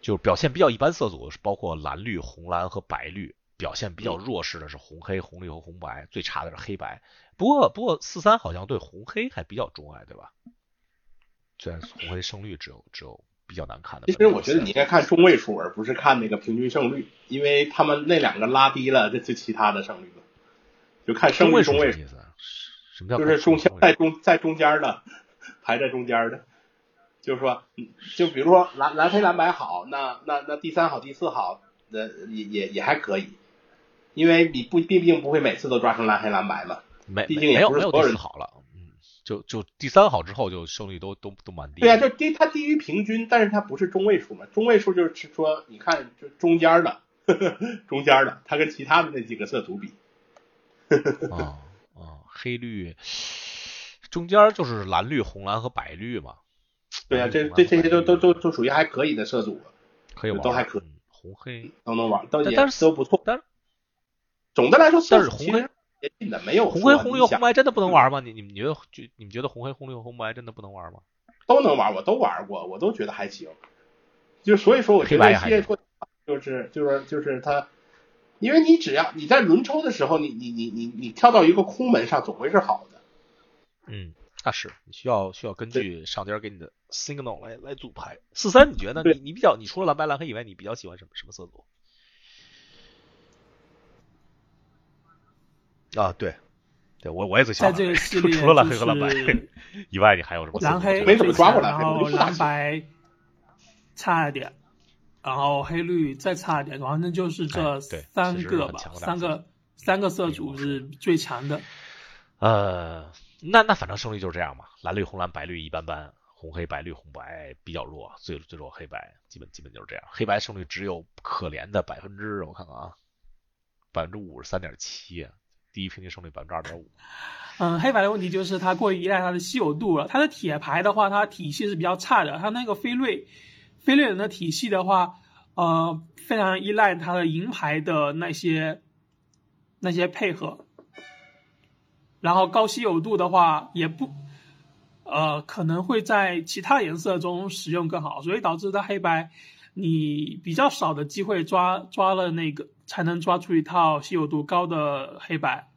就表现比较一般色组是包括蓝绿、红蓝和白绿，表现比较弱势的是红黑、红绿和红白，最差的是黑白。不过不过四三好像对红黑还比较钟爱，对吧？虽然红黑胜率只有只有比较难看的。
其实我觉得你应该看中位数，而不是看那个平均胜率，因为他们那两个拉低了这这其他的胜率了，就看胜率中位数
什么，意思啊？什么叫
就是中在中在中间的，排在中间的，就是说，嗯就比如说蓝蓝黑蓝白好，那那那第三好第四好，那也也也还可以，因为你不毕竟不会每次都抓成蓝黑蓝白嘛，
没
毕竟也不是所有人
好了，嗯，就就第三好之后就胜率都都都蛮低。
对呀、就低它低于平均，但是它不是中位数嘛，中位数就是说你看就中间的，中间的，它跟其他的那几个色组比，
啊啊，黑绿中间就是蓝绿、红蓝和白绿嘛。
对啊，这这这些都都都都属于还可以的色组，
可以玩，
都还可以
嗯红黑，
都能玩，都也
但是
都不错。
但是
总的来说，
但是红黑
接近的，没有
红黑红绿红
白
白真的不能玩吗？你你们觉得就你们觉得红黑红绿和红白真的不能玩吗？
都能玩，我都玩过，我都觉得还行。就所以说，我觉得系列做就是就是就是它，因为你只要你在轮抽的时候，你你你你你跳到一个空门上，总会是好的。
嗯，那是你需要需要根据上家给你的 signal 来来组牌。四三，你觉得你你比较你除了蓝白蓝黑以外，你比较喜欢什么什么色组？啊，对，对我我也最喜欢
在这个系 列
除了蓝黑和蓝白
就是
以外，你还有什么？
蓝黑
没怎么抓过来
然后蓝白差一点，然后黑绿再差一点，反正就是
哎
这三个吧三个三个色组是最强的。
呃，那那反正胜率就是这样嘛，蓝绿红蓝白绿一般般，红黑白绿红白比较弱，最最弱黑白，基本基本就是这样。黑白胜率只有可怜的百分之，我看看啊，百分之五十三点七，第一平均胜率百分之二点五。
嗯，黑白的问题就是它过于依赖它的稀有度了。它的铁牌的话，它体系是比较差的。它那个飞瑞，飞瑞人的体系的话，呃，非常依赖它的银牌的那些那些配合。然后高稀有度的话，也不，呃，可能会在其他颜色中使用更好，所以导致它黑白你比较少的机会抓抓了那个才能抓出一套稀有度高的黑白。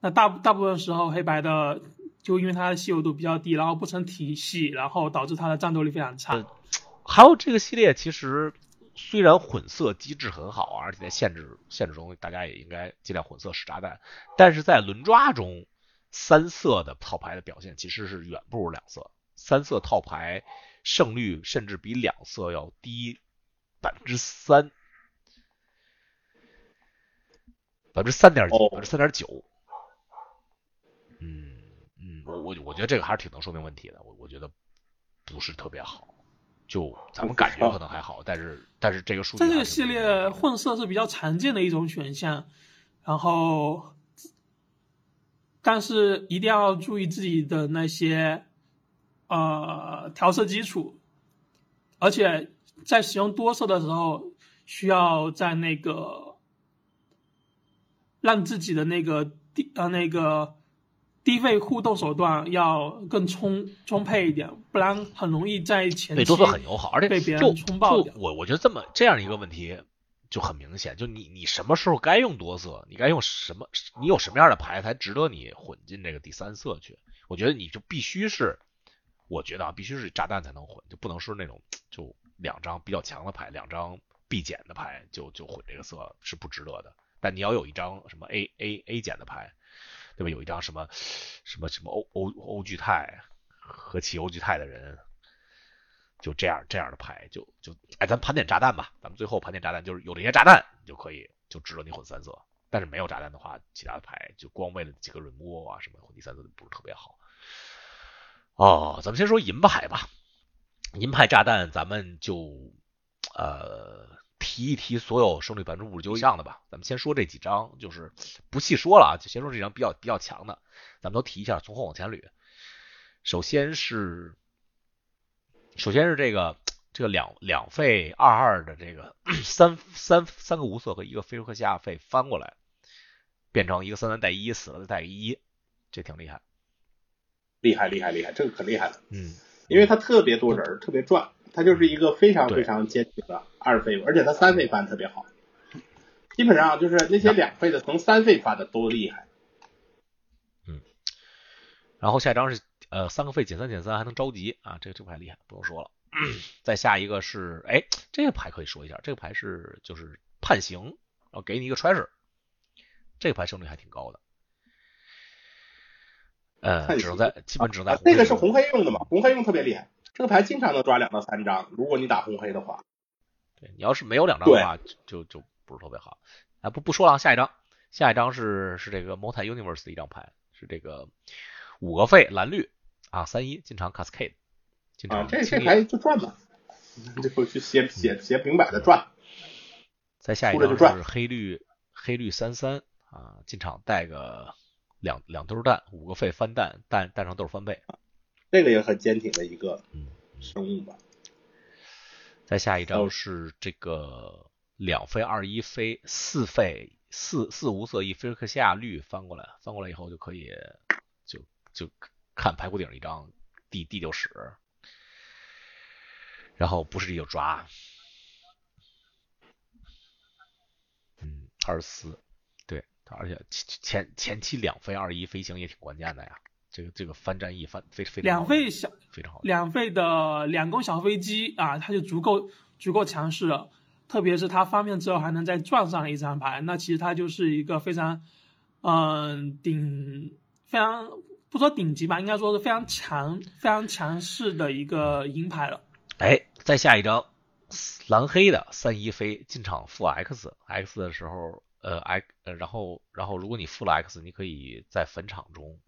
那大大部分时候黑白的就因为它的稀有度比较低，然后不成体系，然后导致它的战斗力非常差。
还有这个系列其实虽然混色机制很好，而且在限制限制中大家也应该尽量混色使炸弹，但是在轮抓中，三色的套牌的表现其实是远不如两色，三色套牌胜率甚至比两色要低百分之三，百分之三点几，
哦
百分之三点九。嗯嗯，我我我觉得这个还是挺能说明问题的，我我觉得不是特别好。就咱们感觉可能还好，但是但是这个数据
在这个系列，混色是比较常见的一种选项，然后，但是一定要注意自己的那些呃调色基础，而且在使用多色的时候，需要在那个让自己的那个低呃那个低费互动手段要更充充沛一点，不然很容易在前期
对多色很友好，而且
被别人
就
冲爆掉
就我我觉得这么这样一个问题就很明显，就你你什么时候该用多色，你该用什么，你有什么样的牌才值得你混进这个第三色去？我觉得你就必须是，我觉得啊，必须是炸弹才能混，就不能是那种就两张比较强的牌，两张必减的牌就就混这个色是不值得的。但你要有一张什么 A A A 减的牌，对吧？有一张什么什么什么欧欧欧巨泰和起欧巨泰的人，就这样这样的牌，就就哎，咱盘点炸弹吧，咱们最后盘点炸弹，就是有这些炸弹，就可以就值得你混三色。但是没有炸弹的话，其他的牌就光为了几个 remove 啊什么混第三色就不是特别好。哦，咱们先说银牌吧，银牌炸弹咱们就呃提一提所有胜率百分之五十九以上的吧。咱们先说这几张，就是不细说了啊，就先说这几张比较比较强的，咱们都提一下，从后往前捋。首先是，首先是这个这个两两费二二的这个 三三三个无色和一个菲洛克西亚费翻过来，变成一个三三带一死了再带个一，这挺厉害。
厉害厉害厉害，这个可厉害了，
嗯，
因为它特别多人儿，特别转，它就是一个非常非常坚挺的二费，而且它三费翻特别好，基本上就是那些两费的从三费翻的都厉害。
嗯然后下一张是呃三个费减三减三还能着急啊，这个这个牌厉害，不用说了。再下一个是哎这个牌可以说一下，这个牌是就是判刑，然后给你一个 treasure，这个牌胜率还挺高的。呃，只能在基本只能在
啊
红，
这个是红黑用的嘛？红黑用特别厉害，这个牌经常能抓两到三张，如果你打红黑的话。
对你要是没有两张的话，就就不是特别好。啊，不不说了，下一张，下一张是是这个 Multi Universe 的一张牌，是这个五个费蓝绿啊三一进场 Cascade，进
啊
场，
这这牌就转吧，就去写写写平摆的转。
再下一张是黑绿黑绿三三啊，进场带个两两兜蛋，五个费翻蛋，蛋蛋上都是翻倍。
这个也很坚挺的一个
嗯，
生物吧。
再下一张是这个两飞二一飞四飞四四无色一菲克西亚绿翻过来，翻过来以后就可以就就看排骨顶一张地地就使，然后不是地就抓，嗯，二十四，对，而且前前期两飞二一飞行也挺关键的呀。这个这个翻战役翻非非常
两费小
非常好，
两费的两攻小飞机啊，它就足够足够强势了。特别是它翻面之后还能再撞上一张牌，那其实它就是一个非常嗯顶非常不说顶级吧，应该说是非常强非常强势的一个银牌了。
哎，再下一张蓝黑的三一飞进场负 X，X 的时候呃 X 呃然后然后如果你负了 X，你可以在坟场中。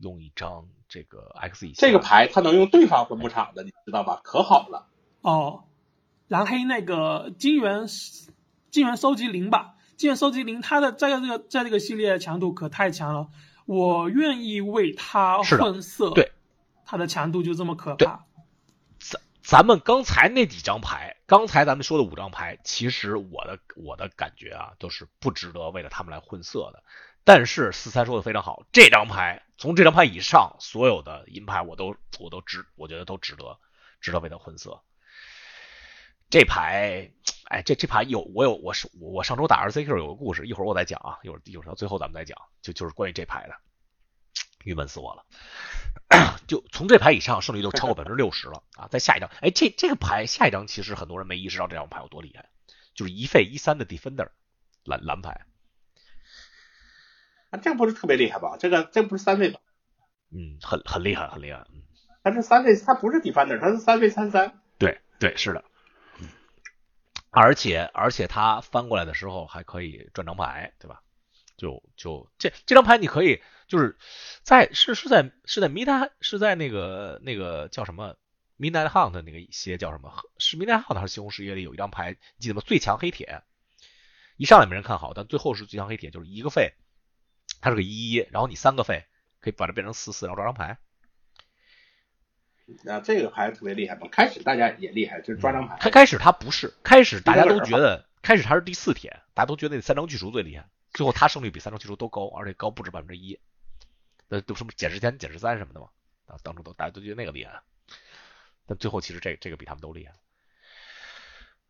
用一张这个 X 以下
这个牌，它能用对方分布场的，你知道吧？可好了。
哦，蓝黑那个金元金元收集零吧，金元收集零，它的在这个在这个系列强度可太强了，我愿意为它混色。
对，
它的强度就这么可怕。
咱咱们刚才那几张牌，刚才咱们说的五张牌，其实我的我的感觉啊，都是不值得为了他们来混色的。但是四三说的非常好，这张牌从这张牌以上所有的银牌我都我都值，我觉得都值得，值得为它混色。这牌，哎，这这牌有我有我是我上周打 R C Q 有个故事，一会儿我再讲啊，一会儿一会儿到最后咱们再讲，就就是关于这牌的，郁闷死我了。就从这牌以上胜率都超过 百分之六十了啊！再下一张，哎，这这个牌下一张其实很多人没意识到这张牌有多厉害，就是一费一三的 Defender 蓝蓝牌。
啊，这个不是特别厉害吧？这个这不是三费吧？
嗯，很很厉害，很厉害。嗯，
它是三费，它不是 defender，它是三费三三。
对对，是的。而且而且它翻过来的时候还可以转张牌，对吧？就就这这张牌你可以就是在是是在是在 Midnight 是在那个那个叫什么 Midnight Hunt 那个一些叫什么？是 Midnight Hunt 还是西红柿夜里有一张牌记得吗？最强黑铁，一上来没人看好，但最后是最强黑铁，就是一个费。它是个一一，然后你三个费可以把它变成四四，然后抓张牌。
啊，这个牌特别厉害嘛！开始大家也厉害，就是抓张牌。
开开始他不是，开始大家都觉得开始他是第四天，大家都觉得那三张巨除最厉害。最后他胜率比三张巨除都高，而且高不止百分之一。那都什么减十三、减十三什么的嘛？啊，当初都大家都觉得那个厉害。但最后其实这这个比他们都厉害。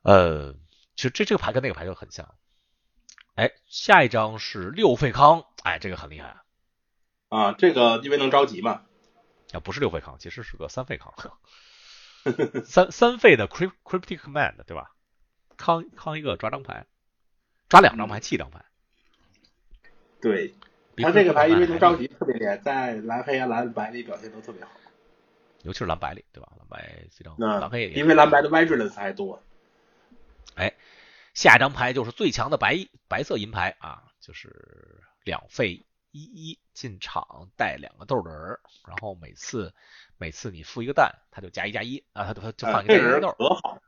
呃，其实这这个牌跟那个牌就很像。哎，下一张是六费康，哎，这个很厉害
啊！啊这个因为能着急嘛？
啊，不是六费康，其实是个三费康，三三费的 cryptic command，对吧？康康一个抓张牌，抓两张牌弃张牌。
对，他这个牌因为能着急，特别厉害，在蓝黑啊蓝白里表现都特别好，
尤其是蓝白里，对吧？蓝白非常蓝黑，
因为蓝白的 vigilance 还多。
哎。下一张牌就是最强的白白色银牌啊，就是两费一一进场带两个豆的人，然后每次每次你付一个蛋，他就加一加一啊，他他就放一个
人
豆。
可好，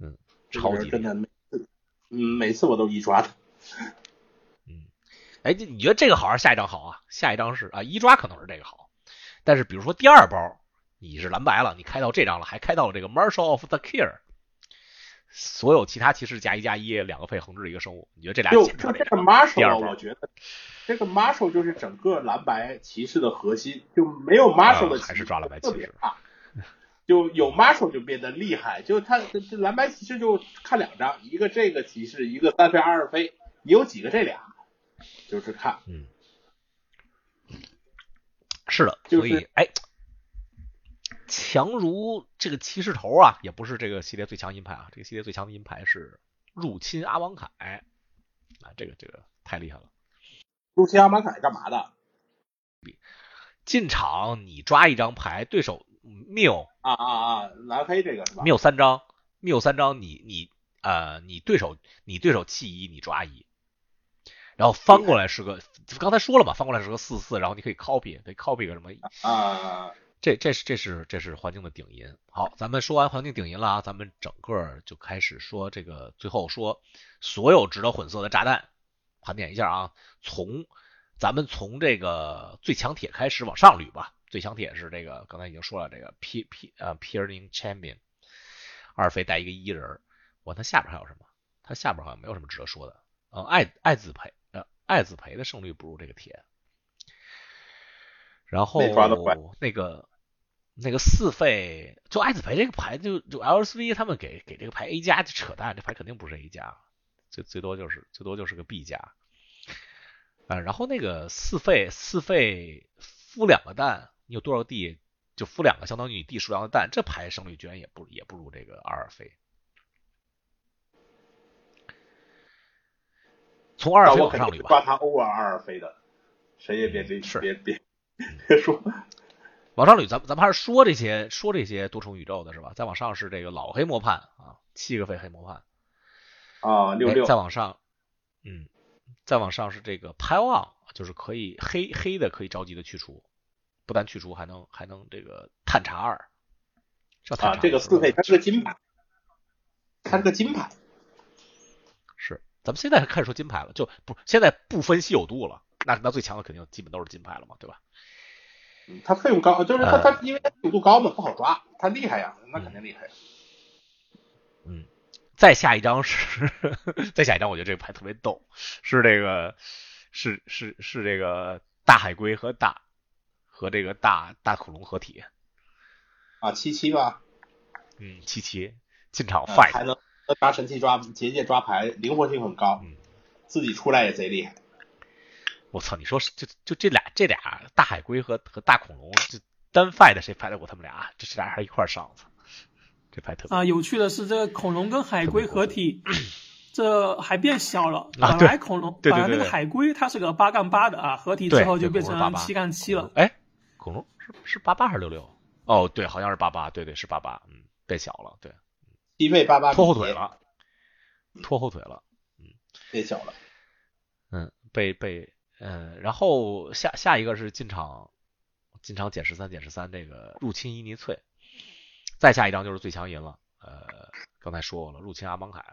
嗯，超级
真的每次嗯每次我都一抓他。
嗯，哎，你觉得这个好还是下一张好啊？下一张是啊一抓可能是这个好，但是比如说第二包你是蓝白了，你开到这张了，还开到了这个 Marshal of the Care。所有其他骑士加一加一，两个配横置一个生物，你觉得这俩
就就这个 Marshall，我觉得这个 Marshall 就是整个蓝白骑士的核心，就没有 Marshall 的
还是抓蓝白骑士，
就有 Marshall 就变得厉害，就他这蓝白骑士就看两张，一个这个骑士，一个三费二飞，你有几个这俩，就是看，
嗯，是的，
所
以哎。强如这个骑士头啊，也不是这个系列最强银牌啊。这个系列最强的银牌是入侵阿王凯啊，这个这个太厉害了。
入侵阿王凯干嘛的？
进场你抓一张牌，对手谬
啊啊啊，蓝黑这个是吧？
谬三张，谬三张，你你呃，你对手你对手弃一，你抓一，然后翻过来是个，刚才说了嘛，翻过来是个四四，然后你可以 copy，可以 copy 个什么
啊？
这这是这是这是环境的顶音。好，咱们说完环境顶音了啊，咱们整个就开始说这个，最后说所有值得混色的炸弹，盘点一下啊。从咱们从这个最强铁开始往上捋吧，最强铁是这个，刚才已经说了，这个 P P 呃 Peering Champion，二费带一个一人，我他下边还有什么？他下边好像没有什么值得说的。呃，爱爱字培呃爱字培的胜率不如这个铁。然后那个那个四费就爱子培这个牌就就 LSV 他们给给这个牌 A 加就扯淡，这牌肯定不是 A 加，最最多就是最多就是个 B 加。啊，然后那个四费四费孵两个蛋，你有多少个 D 就孵两个，相当于你 D 数量的蛋，这牌胜率居然也不也不如这个阿尔费。从二费往上捋吧。
抓他 over 二费的，谁也别别别别别说。
往上捋，咱咱们还是说这些说这些多重宇宙的是吧？再往上是这个老黑魔判啊，七个废黑魔判
啊，六六。
再往上，嗯。再往上是这个 Pile On，就是可以黑黑的可以着急的去除，不但去除还能还能这个探查二。
啊，这个四费它是个金牌，它是个金牌。
是，咱们现在开始说金牌了，就不现在不分稀有度了，那那最强的肯定基本都是金牌了嘛，对吧？
它费用高，就是它它因为他有度高嘛，不好抓，他厉害呀，那肯定厉害。
嗯。再下一张是，再下一张，我觉得这个牌特别逗，是这个，是是是这个大海龟和大和这个大大恐龙合体
啊，七七吧，
嗯，七七进场 fight
还能抓神器抓结界抓牌，灵活性很高，
嗯，
自己出来也贼厉害。
我操，你说就就这俩这俩大海龟和和大恐龙，这单 fight 谁 fight 得过他们俩？这这俩还一块上，操！这牌特
啊，有趣的是，这个恐龙跟海龟合体，这还变小了。本来恐龙，本来那个海龟它是个八杠八的啊，合体之后就变成七杠七了。
哎，恐龙是是八八还是六六？哦，对，好像是八八，对对是八八，嗯，变小了，对，
低位八八
拖后腿了，拖后腿了，嗯，
变小了，
嗯，被被嗯，然后下下一个是进场进场减十三减十三，这个入侵伊尼翠。再下一张就是最强银了，呃，刚才说过了，入侵阿邦凯。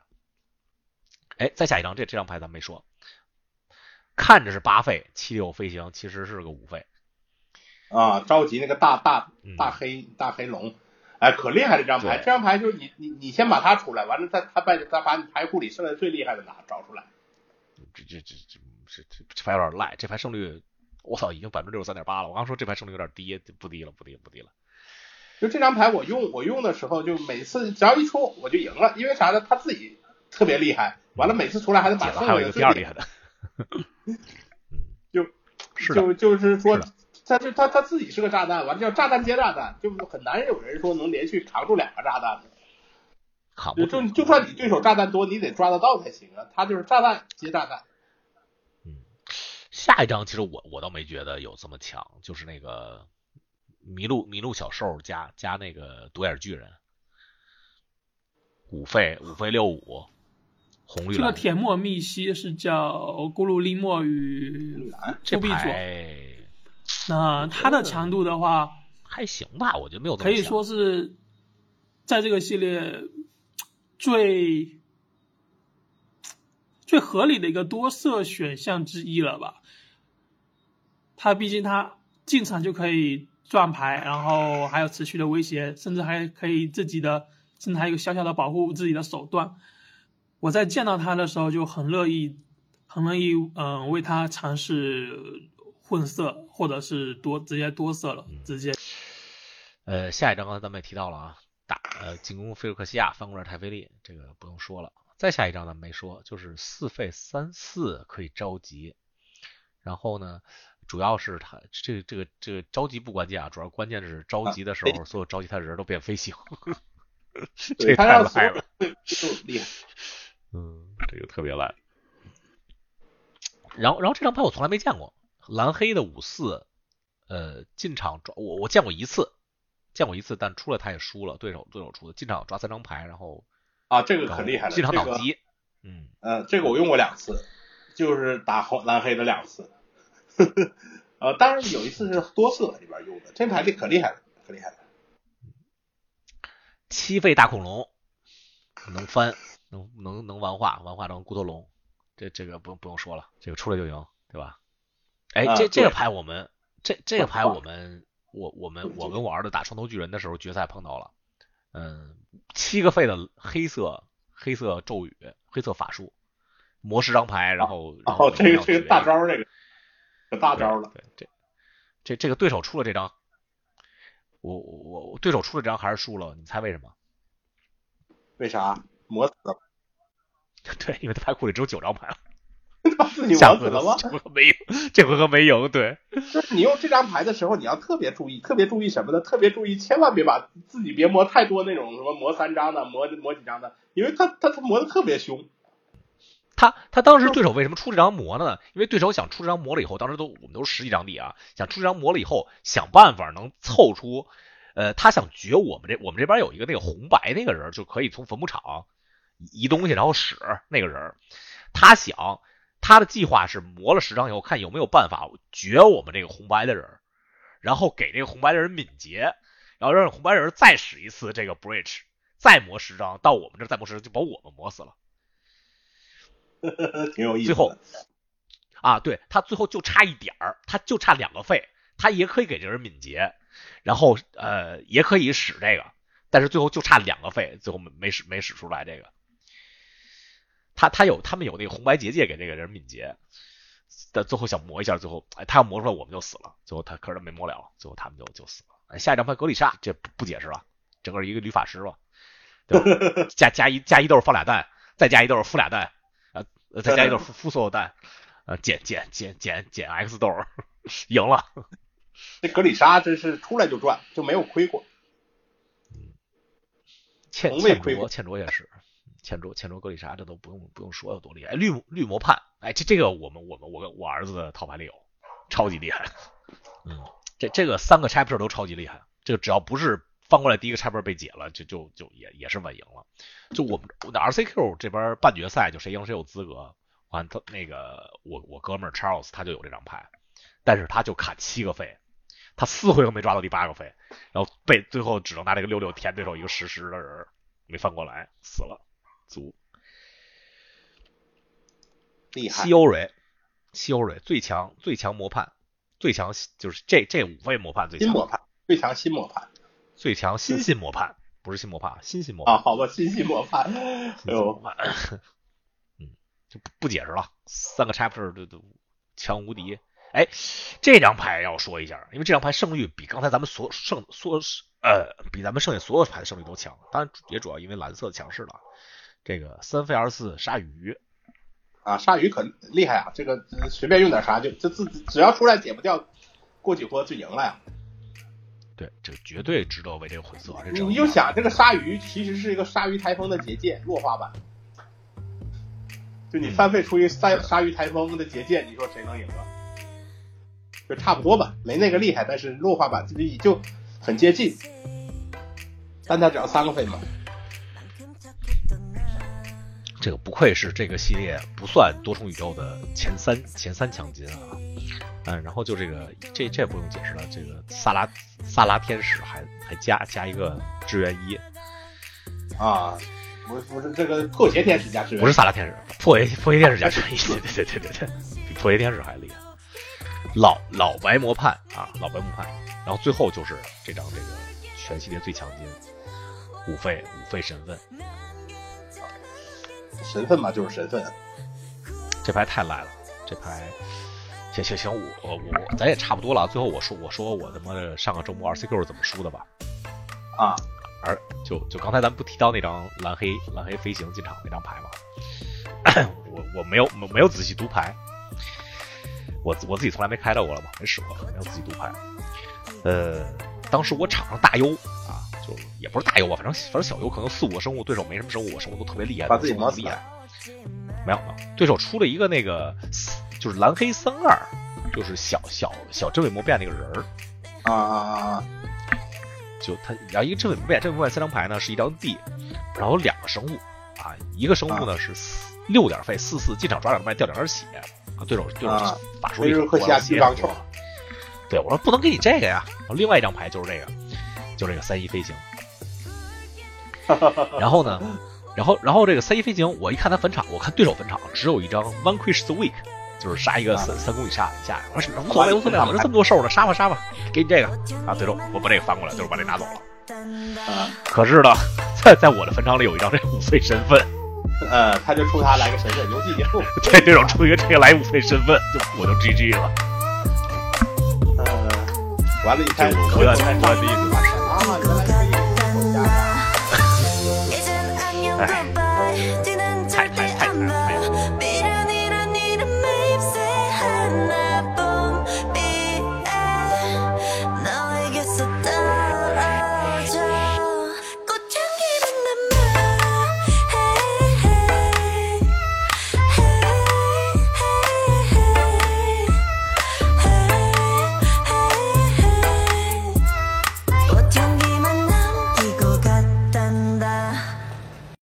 哎，再下一张，这这张牌咱没说，看着是八费七六飞行，其实是个五费。
啊，着急那个大大大黑大黑龙，哎，可厉害这张牌，这张牌就是你你你先把它出来，完了他他把他把你牌库里剩下最厉害的拿找出来。
这这这这这这这牌有点赖，这牌胜率我操已经百分之六十三点八了，我刚说这牌胜率有点低，不低了不低不低了。
就这张牌我用我用的时候，就每次只要一出我就赢了，因为啥呢？他自己特别厉害，完了每次出来还能把剩
下的
最
厉害的，
就就就是说，他就他他自己是个炸弹，完了叫炸弹接炸弹，就很难有人说能连续扛住两个炸弹的。
扛
不就就算你对手炸弹多，你得抓得到才行啊。他就是炸弹接炸弹。
嗯，下一张其实我我倒没觉得有这么强，就是那个。麋鹿麋鹿小兽加加那个独眼巨人，五费五费六五，红绿
这个铁墨密西是叫咕噜利莫与
这
牌，那它的强度的话
还行吧，我觉得没有
可以说是在这个系列最最合理的一个多色选项之一了吧？它毕竟它进场就可以。转牌，然后还有持续的威胁，甚至还可以自己的，甚至还有小小的保护自己的手段。我在见到他的时候就很乐意，很乐意，嗯，为他尝试混色，或者是多直接多色了，直接。
呃，下一张刚才咱们也提到了啊，打呃进攻菲尔克西亚翻过来泰菲利，这个不用说了。再下一张咱们没说，就是四费三四可以着急，然后呢？主要是他这个这个这个着急不关键啊，主要关键是着急的时候，所有着急他的人都变飞行，这太烂了，
厉害，
嗯，这个特别烂。然后然后这张牌我从来没见过，蓝黑的五四，呃，进场抓我我见过一次，见过一次，但出来他也输了，对手对手出的，进场抓三张牌，然后
啊，这个可厉害了，
进场
挡
机，嗯
呃，这个我用过两次，就是打红蓝黑的两次。呃，当然有一次是多色里边用的，这牌力可厉害了，可厉害了。
七费大恐龙能翻，能能能玩化，玩化成骨头龙，这这个不用不用说了，这个出来就赢，对吧？哎，这这个牌我们这这个牌我们我我们我跟我儿子打双头巨人的时候，决赛碰到了，嗯，七个费的黑色黑色咒语黑色法术魔十张牌，然后然后
哦，这个这个大招这个，这大招了。
对，这这这个对手出了这张，我我我对手出了这张还是输了？你猜为什么？
为啥磨死了？
对，因为他牌库里只有九张牌了，
把自己
下回合
磨死了吗？
这回合没赢，这回合没赢。对，
就是你用这张牌的时候，你要特别注意，特别注意什么呢？特别注意，千万别把自己别磨太多那种什么磨三张的，磨磨几张的，因为他他他磨的特别凶。
他他当时对手为什么出这张魔呢？因为对手想出这张魔了以后，当时都我们都是十几张地啊，想出这张魔了以后，想办法能凑出，呃，他想绝我们这我们这边有一个那个红白那个人，就可以从坟墓场移东西然后使那个人，他想他的计划是磨了十张以后，看有没有办法绝我们这个红白的人，然后给这个红白的人敏捷，然后让红白人再使一次这个 bridge，再磨十张到我们这儿再磨十张，就把我们磨死了。
挺有意思。
最后啊，对他最后就差一点儿，他就差两个费，他也可以给这人敏捷，然后呃也可以使这个，但是最后就差两个费，最后没没使没使出来这个。他他有他们有那个红白结界给这个人敏捷，但最后想磨一下，最后哎他要磨出来我们就死了，最后他可是他没磨了，最后他们就就死了。哎，下一张牌格里莎，这不不解释了，整个一个女法师吧，对吧？加加一加一豆放俩蛋，再加一豆孵俩蛋，呃再加一豆孵孵所有蛋。呃，减减减减减 X 豆，赢了。
这格里莎真是出来就赚，就没有亏过。
欠欠卓欠卓也是，欠卓欠卓格里莎这都不用不用说有多厉害。绿绿魔判，哎，这这个我们我们我跟我儿子的套牌里有，超级厉害。嗯，这这个三个 chapter 都超级厉害，这个只要不是翻过来第一个 chapter 被解了，就就就也也是稳赢了。就我们我的 RCQ 这边半决赛，就谁赢谁有资格。完他那个我我哥们儿 Charles 他就有这张牌，但是他就卡七个费，他四回合没抓到第八个费，然后被最后只能拿这个六六填对手一个实时的人，没翻过来死了，足。
厉害
西。欧蕊，西欧蕊最强最强魔判，最强就是这这五位魔判最强，
新魔判最强新魔判
最强新新魔判，不是新魔判，新新魔
啊，
判，
好吧，新新魔判。
魔，判，嗯，就不不解释了，三个 chapter 都都强无敌。哎，这张牌要说一下，因为这张牌胜率比刚才咱们所胜所呃比咱们剩下所有牌的胜率都强，当然也主要因为蓝色强势了。这个三费二四鲨鱼，
啊，鲨鱼可厉害啊！这个呃随便用点啥就就自只要出来解不掉，过几波就赢了呀。
对，这绝对值得为这个混色。这
你就想这个鲨鱼其实是一个鲨鱼台风的结界弱化版，就你翻费出一鲨鲨鱼台风的结界，你说谁能赢啊？就差不多吧，没那个厉害，但是弱化版自己就很接近，但它只要三个费嘛。
这个不愧是这个系列不算多重宇宙的前三前三强金啊，嗯，然后就这个这这不用解释了，这个萨拉萨拉天使还还加加一个支援一，
啊，不是不是这个破鞋天使加支援，
不是萨拉天使，破鞋破鞋天使加支援一，对对对对对，比破鞋天使还厉害。老老白魔判啊，老白魔判，然后最后就是这张这个全系列最强金五费五费身份，
神分嘛，就是神分。
这牌太赖了，这牌，行行行，我我我咱也差不多了。最后我说我说我他妈的上个周末 RCQ 是怎么输的吧？
啊，
而就就刚才咱不提到那张蓝黑蓝黑飞行进场那张牌吗？我我没有没有仔细读牌，我我自己从来没开到过了嘛，没使过，没有仔细读牌。呃，当时我场上大优啊，就也不是大优吧，反正反正小优，可能四五个生物，对手没什么生物，我生物都特别厉害，
把自己磨
厉害。没有没有，对手出了一个那个就是蓝黑三二，就是小小小真伪魔变那个人儿，
啊啊啊啊！
就他，然后一个真伪魔变，真伪魔变三张牌呢是一张地，然后两个生物啊，一个生物呢是四六点费四四进场抓两麦掉两点血啊，对手对手
啊
法术力
威尔克西亚
血
巨钢球
对我说不能给你这个呀，然后另外一张牌就是这个，就这个三一飞行，然后呢，然后然后这个三一飞行，我一看他坟场，我看对手坟场只有一张 Vanquish the Weak，就是杀一个三三公里杀一下，我说无所谓无所谓，我这这么多兽呢，杀吧杀吧，给你这个啊，对手我把这个翻过来，就是把这拿走了。
啊，
可是呢，在在我的坟场里有一张这五费身份，
呃，他就出他来个神社游戏节目，
对，这种出一个这个来五费身份，就我就 GG 了。
呃，完了，你
就
看，
我我要我要第一次把 Ah, an pa